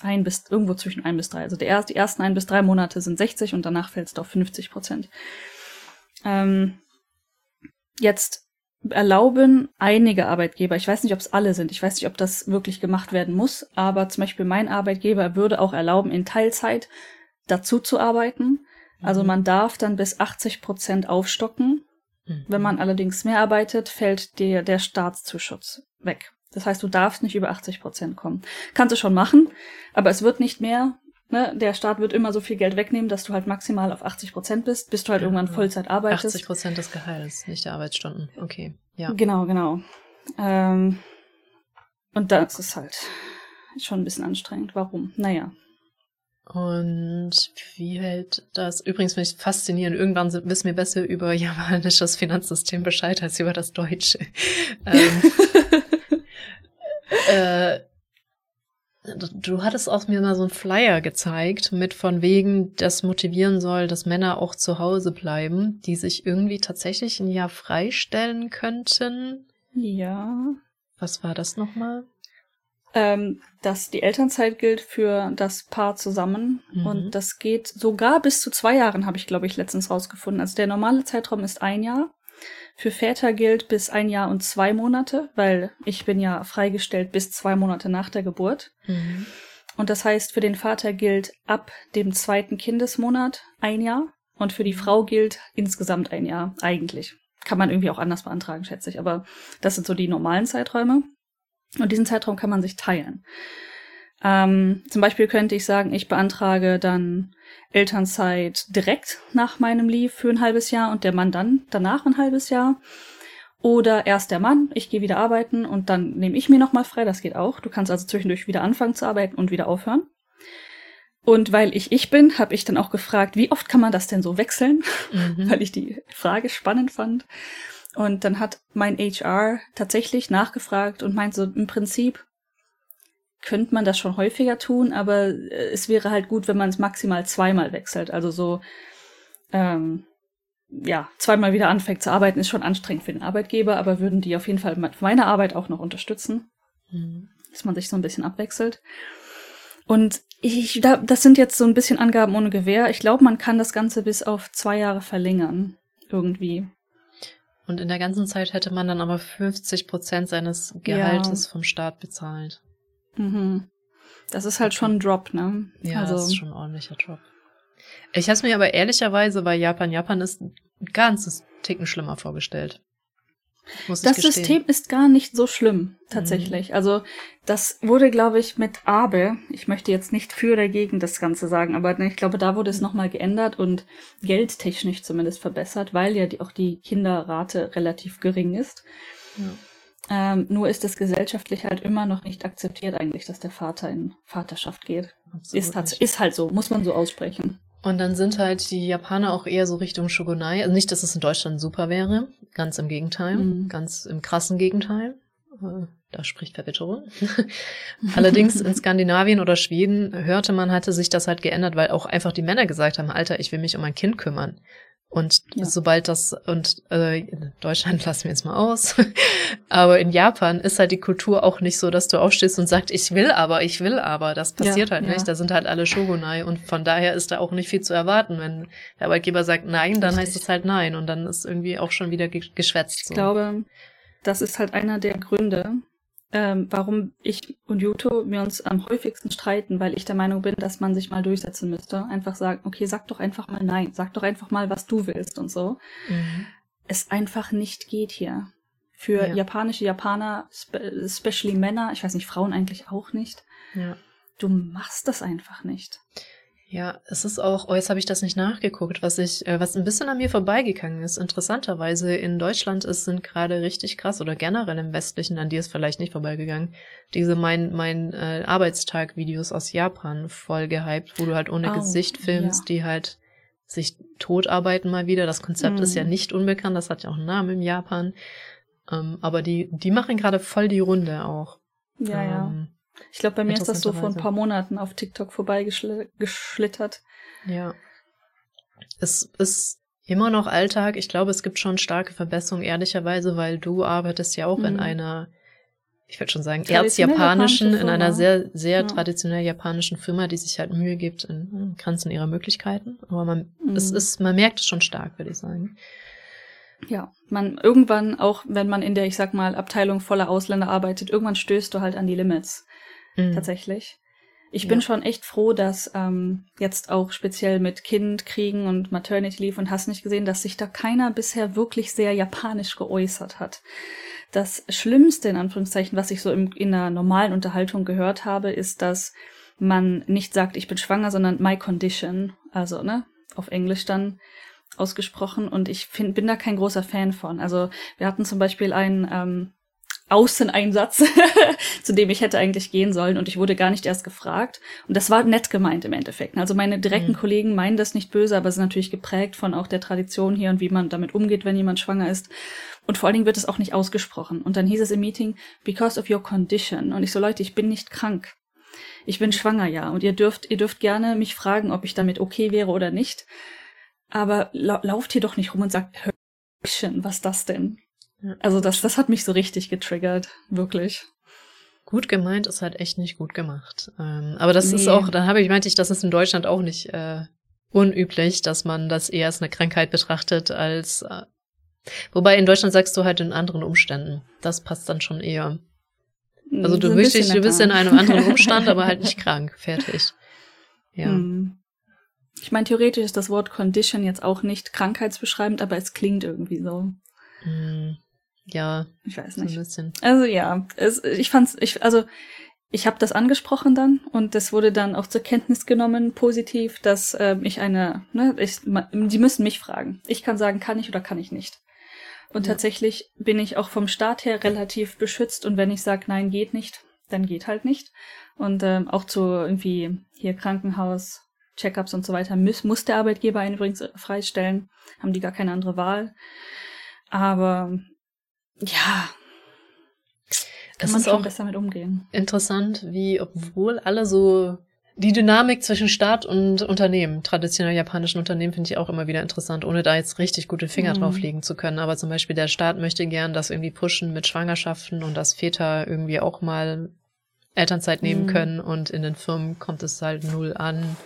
ein bis, irgendwo zwischen ein bis drei. Also der, die ersten ein bis drei Monate sind 60 und danach fällt es auf 50 Prozent. Ähm, jetzt erlauben einige Arbeitgeber, ich weiß nicht, ob es alle sind, ich weiß nicht, ob das wirklich gemacht werden muss, aber zum Beispiel mein Arbeitgeber würde auch erlauben, in Teilzeit dazu zu arbeiten. Also mhm. man darf dann bis 80 Prozent aufstocken. Mhm. Wenn man allerdings mehr arbeitet, fällt dir der Staatszuschuss weg. Das heißt, du darfst nicht über 80 Prozent kommen. Kannst du schon machen, aber es wird nicht mehr ne, der Staat wird immer so viel Geld wegnehmen, dass du halt maximal auf 80 Prozent bist, bis du halt irgendwann Vollzeit arbeitest. 80 Prozent des Gehalts, nicht der Arbeitsstunden. Okay, ja. Genau, genau. Ähm, und das ist halt schon ein bisschen anstrengend. Warum? Naja. Und wie hält das? Übrigens finde ich faszinierend. Irgendwann wissen wir besser über japanisches Finanzsystem Bescheid als über das deutsche. ähm, äh, Du hattest auch mir mal so einen Flyer gezeigt, mit von wegen, das motivieren soll, dass Männer auch zu Hause bleiben, die sich irgendwie tatsächlich ein Jahr freistellen könnten. Ja. Was war das nochmal? Ähm, dass die Elternzeit gilt für das Paar zusammen mhm. und das geht sogar bis zu zwei Jahren, habe ich glaube ich letztens rausgefunden. Also der normale Zeitraum ist ein Jahr für Väter gilt bis ein Jahr und zwei Monate, weil ich bin ja freigestellt bis zwei Monate nach der Geburt. Mhm. Und das heißt, für den Vater gilt ab dem zweiten Kindesmonat ein Jahr und für die Frau gilt insgesamt ein Jahr eigentlich. Kann man irgendwie auch anders beantragen, schätze ich. Aber das sind so die normalen Zeiträume. Und diesen Zeitraum kann man sich teilen. Ähm, zum Beispiel könnte ich sagen, ich beantrage dann Elternzeit direkt nach meinem Leave für ein halbes Jahr und der Mann dann danach ein halbes Jahr. Oder erst der Mann, ich gehe wieder arbeiten und dann nehme ich mir nochmal frei, das geht auch. Du kannst also zwischendurch wieder anfangen zu arbeiten und wieder aufhören. Und weil ich ich bin, habe ich dann auch gefragt, wie oft kann man das denn so wechseln? Mhm. weil ich die Frage spannend fand. Und dann hat mein HR tatsächlich nachgefragt und meint so im Prinzip, könnte man das schon häufiger tun, aber äh, es wäre halt gut, wenn man es maximal zweimal wechselt. Also so, ähm, ja, zweimal wieder anfängt zu arbeiten, ist schon anstrengend für den Arbeitgeber, aber würden die auf jeden Fall meine Arbeit auch noch unterstützen, mhm. dass man sich so ein bisschen abwechselt. Und ich, da, das sind jetzt so ein bisschen Angaben ohne Gewehr. Ich glaube, man kann das Ganze bis auf zwei Jahre verlängern. Irgendwie. Und in der ganzen Zeit hätte man dann aber 50 Prozent seines Gehaltes ja. vom Staat bezahlt. Mhm. Das ist halt schon ein Drop, ne? Ja, also. das ist schon ein ordentlicher Drop. Ich habe es mir aber ehrlicherweise bei Japan, Japan ist ein ganzes Ticken schlimmer vorgestellt. das System ist gar nicht so schlimm, tatsächlich. Mhm. Also, das wurde, glaube ich, mit Abe, ich möchte jetzt nicht für oder gegen das Ganze sagen, aber ich glaube, da wurde es nochmal geändert und geldtechnisch zumindest verbessert, weil ja die, auch die Kinderrate relativ gering ist. Ja. Ähm, nur ist es gesellschaftlich halt immer noch nicht akzeptiert eigentlich, dass der Vater in Vaterschaft geht. ist, halt, ist halt so, muss man so aussprechen. Und dann sind halt die Japaner auch eher so Richtung Shogunai. Also nicht, dass es in Deutschland super wäre. Ganz im Gegenteil. Mhm. Ganz im krassen Gegenteil. Äh, da spricht Verbitterung. Allerdings in Skandinavien oder Schweden hörte man, hatte sich das halt geändert, weil auch einfach die Männer gesagt haben, Alter, ich will mich um mein Kind kümmern. Und ja. sobald das, und äh, Deutschland lassen wir jetzt mal aus, aber in Japan ist halt die Kultur auch nicht so, dass du aufstehst und sagst, ich will aber, ich will aber. Das passiert ja, halt nicht. Ja. Da sind halt alle Shogunai und von daher ist da auch nicht viel zu erwarten. Wenn der Arbeitgeber sagt nein, dann Richtig. heißt es halt nein und dann ist irgendwie auch schon wieder geschwätzt. So. Ich glaube, das ist halt einer der Gründe, ähm, warum ich und Yuto wir uns am häufigsten streiten, weil ich der Meinung bin, dass man sich mal durchsetzen müsste. Einfach sagen, okay, sag doch einfach mal nein, sag doch einfach mal, was du willst und so. Mhm. Es einfach nicht geht hier. Für ja. japanische Japaner, spe especially Männer, ich weiß nicht, Frauen eigentlich auch nicht. Ja. Du machst das einfach nicht. Ja, es ist auch, oh, jetzt habe ich das nicht nachgeguckt, was ich, äh, was ein bisschen an mir vorbeigegangen ist. Interessanterweise in Deutschland ist, sind gerade richtig krass oder generell im Westlichen, an dir ist vielleicht nicht vorbeigegangen, diese mein, mein äh, Arbeitstag-Videos aus Japan voll gehypt, wo du halt ohne oh, Gesicht filmst, ja. die halt sich tot arbeiten mal wieder. Das Konzept mm. ist ja mhm. nicht unbekannt, das hat ja auch einen Namen in Japan. Ähm, aber die, die machen gerade voll die Runde auch. Ja, ähm, ja. Ich glaube, bei mir ist das so vor ein paar Monaten auf TikTok vorbeigeschlittert. Ja. Es ist immer noch Alltag. Ich glaube, es gibt schon starke Verbesserungen, ehrlicherweise, weil du arbeitest ja auch mhm. in einer, ich würde schon sagen, erzjapanischen, in einer sehr, sehr ja. traditionell japanischen Firma, die sich halt Mühe gibt in Grenzen ihrer Möglichkeiten. Aber man, mhm. es ist, man merkt es schon stark, würde ich sagen. Ja, man irgendwann, auch wenn man in der, ich sag mal, Abteilung voller Ausländer arbeitet, irgendwann stößt du halt an die Limits. Mhm. Tatsächlich. Ich ja. bin schon echt froh, dass ähm, jetzt auch speziell mit Kind kriegen und Maternity Leave und hast nicht gesehen, dass sich da keiner bisher wirklich sehr japanisch geäußert hat. Das Schlimmste in Anführungszeichen, was ich so im, in einer normalen Unterhaltung gehört habe, ist, dass man nicht sagt, ich bin schwanger, sondern my condition, also ne, auf Englisch dann ausgesprochen. Und ich find, bin da kein großer Fan von. Also wir hatten zum Beispiel einen ähm, Außeneinsatz, zu dem ich hätte eigentlich gehen sollen und ich wurde gar nicht erst gefragt. Und das war nett gemeint im Endeffekt. Also meine direkten mhm. Kollegen meinen das nicht böse, aber sind natürlich geprägt von auch der Tradition hier und wie man damit umgeht, wenn jemand schwanger ist. Und vor allen Dingen wird es auch nicht ausgesprochen. Und dann hieß es im Meeting, because of your condition. Und ich so, Leute, ich bin nicht krank. Ich bin schwanger, ja. Und ihr dürft, ihr dürft gerne mich fragen, ob ich damit okay wäre oder nicht. Aber la lauft hier doch nicht rum und sagt, was ist das denn? Also das, das hat mich so richtig getriggert, wirklich. Gut gemeint ist halt echt nicht gut gemacht. Ähm, aber das nee. ist auch, dann habe ich meinte ich, das ist in Deutschland auch nicht äh, unüblich, dass man das eher als eine Krankheit betrachtet als äh, wobei in Deutschland sagst du halt in anderen Umständen. Das passt dann schon eher. Also du, so bist, du bist in einem anderen Umstand, aber halt nicht krank. Fertig. Ja. Hm. Ich meine, theoretisch ist das Wort Condition jetzt auch nicht krankheitsbeschreibend, aber es klingt irgendwie so. Hm. Ja, ich weiß nicht. So also ja, es, ich fand's, ich, also ich habe das angesprochen dann und das wurde dann auch zur Kenntnis genommen, positiv, dass äh, ich eine, ne, ich, die müssen mich fragen. Ich kann sagen, kann ich oder kann ich nicht. Und ja. tatsächlich bin ich auch vom Staat her relativ beschützt und wenn ich sage, nein, geht nicht, dann geht halt nicht. Und ähm, auch zu irgendwie hier Krankenhaus, Checkups und so weiter muss, muss der Arbeitgeber einen übrigens freistellen, haben die gar keine andere Wahl. Aber ja. Kann es ist auch besser mit umgehen. Interessant, wie obwohl alle so die Dynamik zwischen Staat und Unternehmen, traditionell japanischen Unternehmen, finde ich auch immer wieder interessant, ohne da jetzt richtig gute Finger mhm. drauf legen zu können. Aber zum Beispiel der Staat möchte gern das irgendwie pushen mit Schwangerschaften und dass Väter irgendwie auch mal Elternzeit nehmen mhm. können und in den Firmen kommt es halt null an.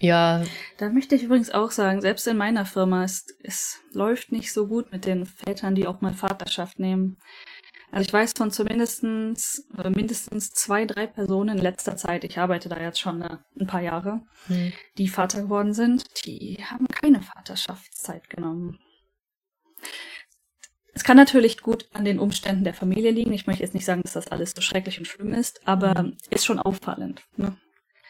Ja. Da möchte ich übrigens auch sagen, selbst in meiner Firma ist, es läuft nicht so gut mit den Vätern, die auch mal Vaterschaft nehmen. Also ich weiß von zumindestens äh, mindestens zwei, drei Personen in letzter Zeit, ich arbeite da jetzt schon äh, ein paar Jahre, hm. die Vater geworden sind, die haben keine Vaterschaftszeit genommen. Es kann natürlich gut an den Umständen der Familie liegen. Ich möchte jetzt nicht sagen, dass das alles so schrecklich und schlimm ist, aber hm. ist schon auffallend. Ne?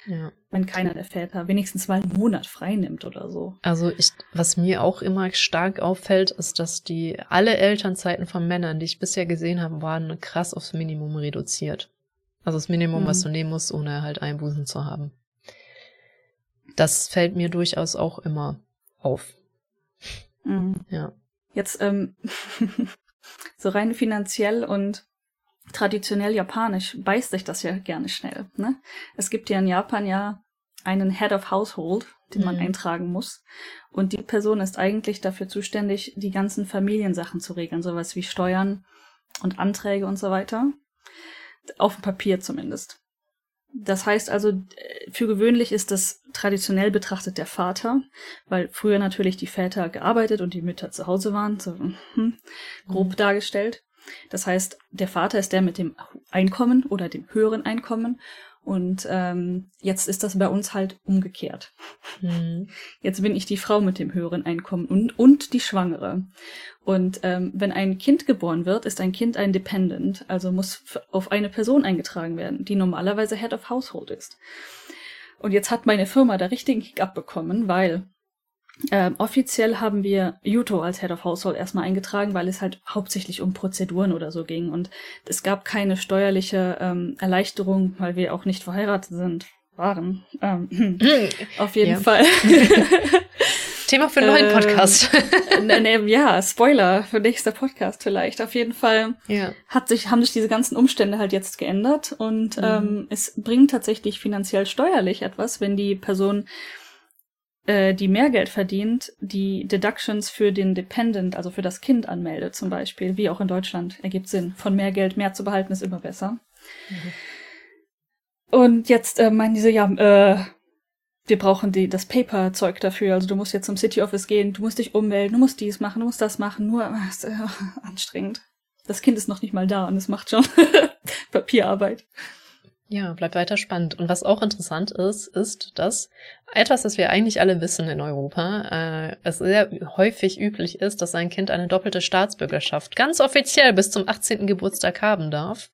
Ja. Wenn keiner der Väter wenigstens mal einen Monat frei nimmt oder so. Also ich, was mir auch immer stark auffällt, ist, dass die alle Elternzeiten von Männern, die ich bisher gesehen habe, waren krass aufs Minimum reduziert. Also das Minimum, mhm. was du nehmen musst, ohne halt Einbußen zu haben. Das fällt mir durchaus auch immer auf. Mhm. Ja. Jetzt ähm, so rein finanziell und traditionell japanisch beißt sich das ja gerne schnell. Ne? Es gibt ja in Japan ja einen Head of Household, den man mhm. eintragen muss. Und die Person ist eigentlich dafür zuständig, die ganzen Familiensachen zu regeln, sowas wie Steuern und Anträge und so weiter. Auf dem Papier zumindest. Das heißt also, für gewöhnlich ist das traditionell betrachtet der Vater, weil früher natürlich die Väter gearbeitet und die Mütter zu Hause waren, so hm, grob mhm. dargestellt. Das heißt, der Vater ist der mit dem Einkommen oder dem höheren Einkommen. Und ähm, jetzt ist das bei uns halt umgekehrt. Mhm. Jetzt bin ich die Frau mit dem höheren Einkommen und, und die Schwangere. Und ähm, wenn ein Kind geboren wird, ist ein Kind ein Dependent, also muss auf eine Person eingetragen werden, die normalerweise Head of Household ist. Und jetzt hat meine Firma da richtigen Kick abbekommen, weil ähm, offiziell haben wir Yuto als Head of Household erstmal eingetragen, weil es halt hauptsächlich um Prozeduren oder so ging. Und es gab keine steuerliche ähm, Erleichterung, weil wir auch nicht verheiratet sind, waren. Ähm, hm. auf jeden. Fall. Thema für einen neuen Ähm, Podcast. Ne, ne, ja, Spoiler für nächster Podcast vielleicht. Auf jeden Fall ja. hat sich, haben sich diese ganzen Umstände halt jetzt geändert und Mhm. ähm, es bringt tatsächlich finanziell steuerlich etwas, wenn die Person, äh, die mehr Geld verdient, die Deductions für den Dependent, also für das Kind anmeldet zum Beispiel, wie auch in Deutschland, ergibt Sinn. Von mehr Geld mehr zu behalten ist immer besser. Mhm. Und jetzt äh, meinen diese, ja, äh, wir brauchen die, das Paper-Zeug dafür. Also du musst jetzt zum City Office gehen, du musst dich ummelden, du musst dies machen, du musst das machen. Nur äh, anstrengend. Das Kind ist noch nicht mal da und es macht schon Papierarbeit. Ja, bleibt weiter spannend. Und was auch interessant ist, ist, dass etwas, das wir eigentlich alle wissen in Europa, äh, es sehr häufig üblich ist, dass ein Kind eine doppelte Staatsbürgerschaft ganz offiziell bis zum 18. Geburtstag haben darf.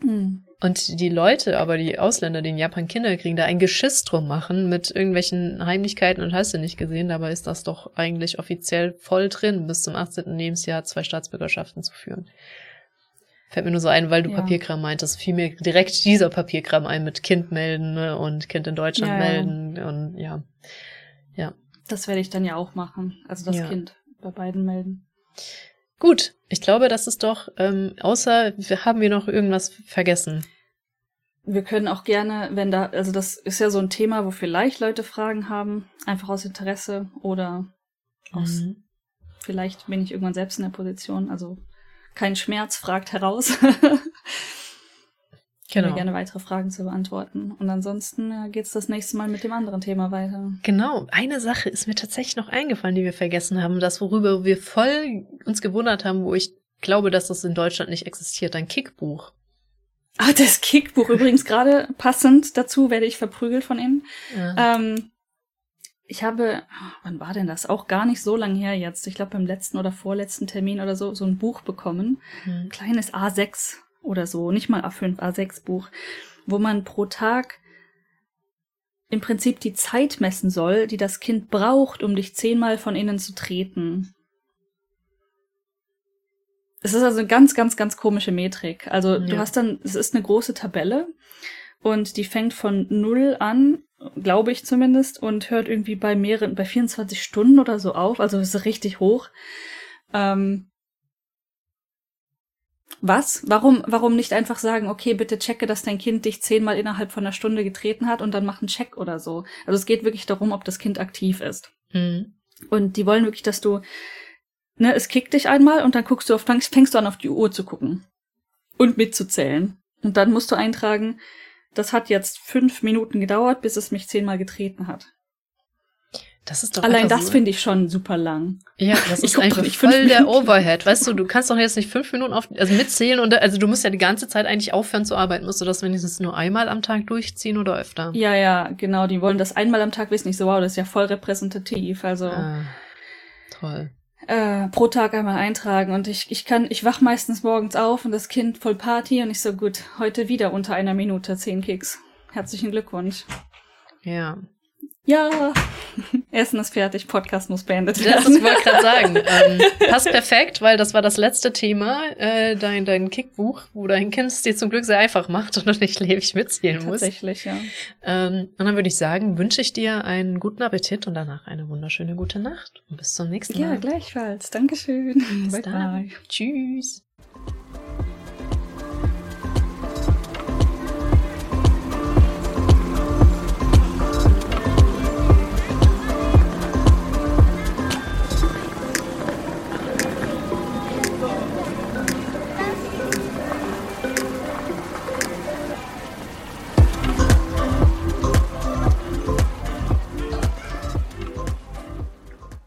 Hm. Und die Leute, aber die Ausländer, die in Japan Kinder kriegen, da ein Geschiss drum machen mit irgendwelchen Heimlichkeiten und hast du nicht gesehen, dabei ist das doch eigentlich offiziell voll drin, bis zum 18. Lebensjahr zwei Staatsbürgerschaften zu führen. Fällt mir nur so ein, weil du Ja. Papierkram meintest, fiel mir direkt dieser Papierkram ein mit Kind melden ne, und Kind in Deutschland Ja, ja. melden und ja. Das werde ich dann ja auch machen. Also das Ja. Kind bei beiden melden. Gut, ich glaube, das ist doch, ähm, außer haben wir noch irgendwas vergessen. Wir können auch gerne, wenn da, also das ist ja so ein Thema, wo vielleicht Leute Fragen haben, einfach aus Interesse oder aus, Mhm. vielleicht bin ich irgendwann selbst in der Position, also kein Schmerz, fragt heraus. Ich Genau. würde gerne weitere Fragen zu beantworten. Und ansonsten äh, geht's das nächste Mal mit dem anderen Thema weiter. Genau, eine Sache ist mir tatsächlich noch eingefallen, die wir vergessen haben, das worüber wir voll uns gewundert haben, wo ich glaube, dass das in Deutschland nicht existiert, ein Kickbuch. Ah, das Kickbuch übrigens gerade passend dazu werde ich verprügelt von ihm. Ja. Ähm, ich habe, wann war denn das? Auch gar nicht so lange her jetzt. Ich glaube beim letzten oder vorletzten Termin oder so, so ein Buch bekommen. Ein Hm. kleines A6 oder so, nicht mal A5, A6 Buch, wo man pro Tag im Prinzip die Zeit messen soll, die das Kind braucht, um dich zehnmal von innen zu treten. Es ist also eine ganz, ganz, ganz komische Metrik. Also du Ja. hast dann, es ist eine große Tabelle und die fängt von null an, glaube ich zumindest, und hört irgendwie bei mehreren, bei 24 Stunden oder so auf. Also ist richtig hoch. Ähm, was? Warum, warum nicht einfach sagen, okay, bitte checke, dass dein Kind dich zehnmal innerhalb von einer Stunde getreten hat und dann mach einen Check oder so. Also es geht wirklich darum, ob das Kind aktiv ist. Hm. Und die wollen wirklich, dass du, ne, es kickt dich einmal und dann guckst du auf, fängst, fängst du an, auf die Uhr zu gucken. Und mitzuzählen. Und dann musst du eintragen, das hat jetzt fünf Minuten gedauert, bis es mich zehnmal getreten hat. Das ist doch Allein das finde ich schon super lang. Ja, das ist einfach voll der. Overhead. Weißt du, du kannst doch jetzt nicht fünf Minuten auf, also mitzählen und also du musst ja die ganze Zeit eigentlich aufhören zu arbeiten. Musst du das wenigstens nur einmal am Tag durchziehen oder öfter? Ja, ja, genau. Die wollen das einmal am Tag wissen. Ich so, wow, das ist ja voll repräsentativ. Also Ah, toll. Äh, pro Tag einmal eintragen. Und ich, ich kann, ich wach meistens morgens auf und das Kind voll Party und ich so, gut, heute wieder unter einer Minute zehn Kicks. Herzlichen Glückwunsch. Ja. Ja, Essen ist fertig, Podcast muss beendet Das werden. ist, wollte gerade sagen. Ähm, passt perfekt, weil das war das letzte Thema, äh, dein, dein Kickbuch, wo dein Kind es dir zum Glück sehr einfach macht und du nicht ewig mitzählen musst. Tatsächlich, ja. Ähm, und dann würde ich sagen, wünsche ich dir einen guten Appetit und danach eine wunderschöne gute Nacht. Und bis zum nächsten Ja, Mal. gleichfalls. Dankeschön. Bis bye, dann. bye. Tschüss.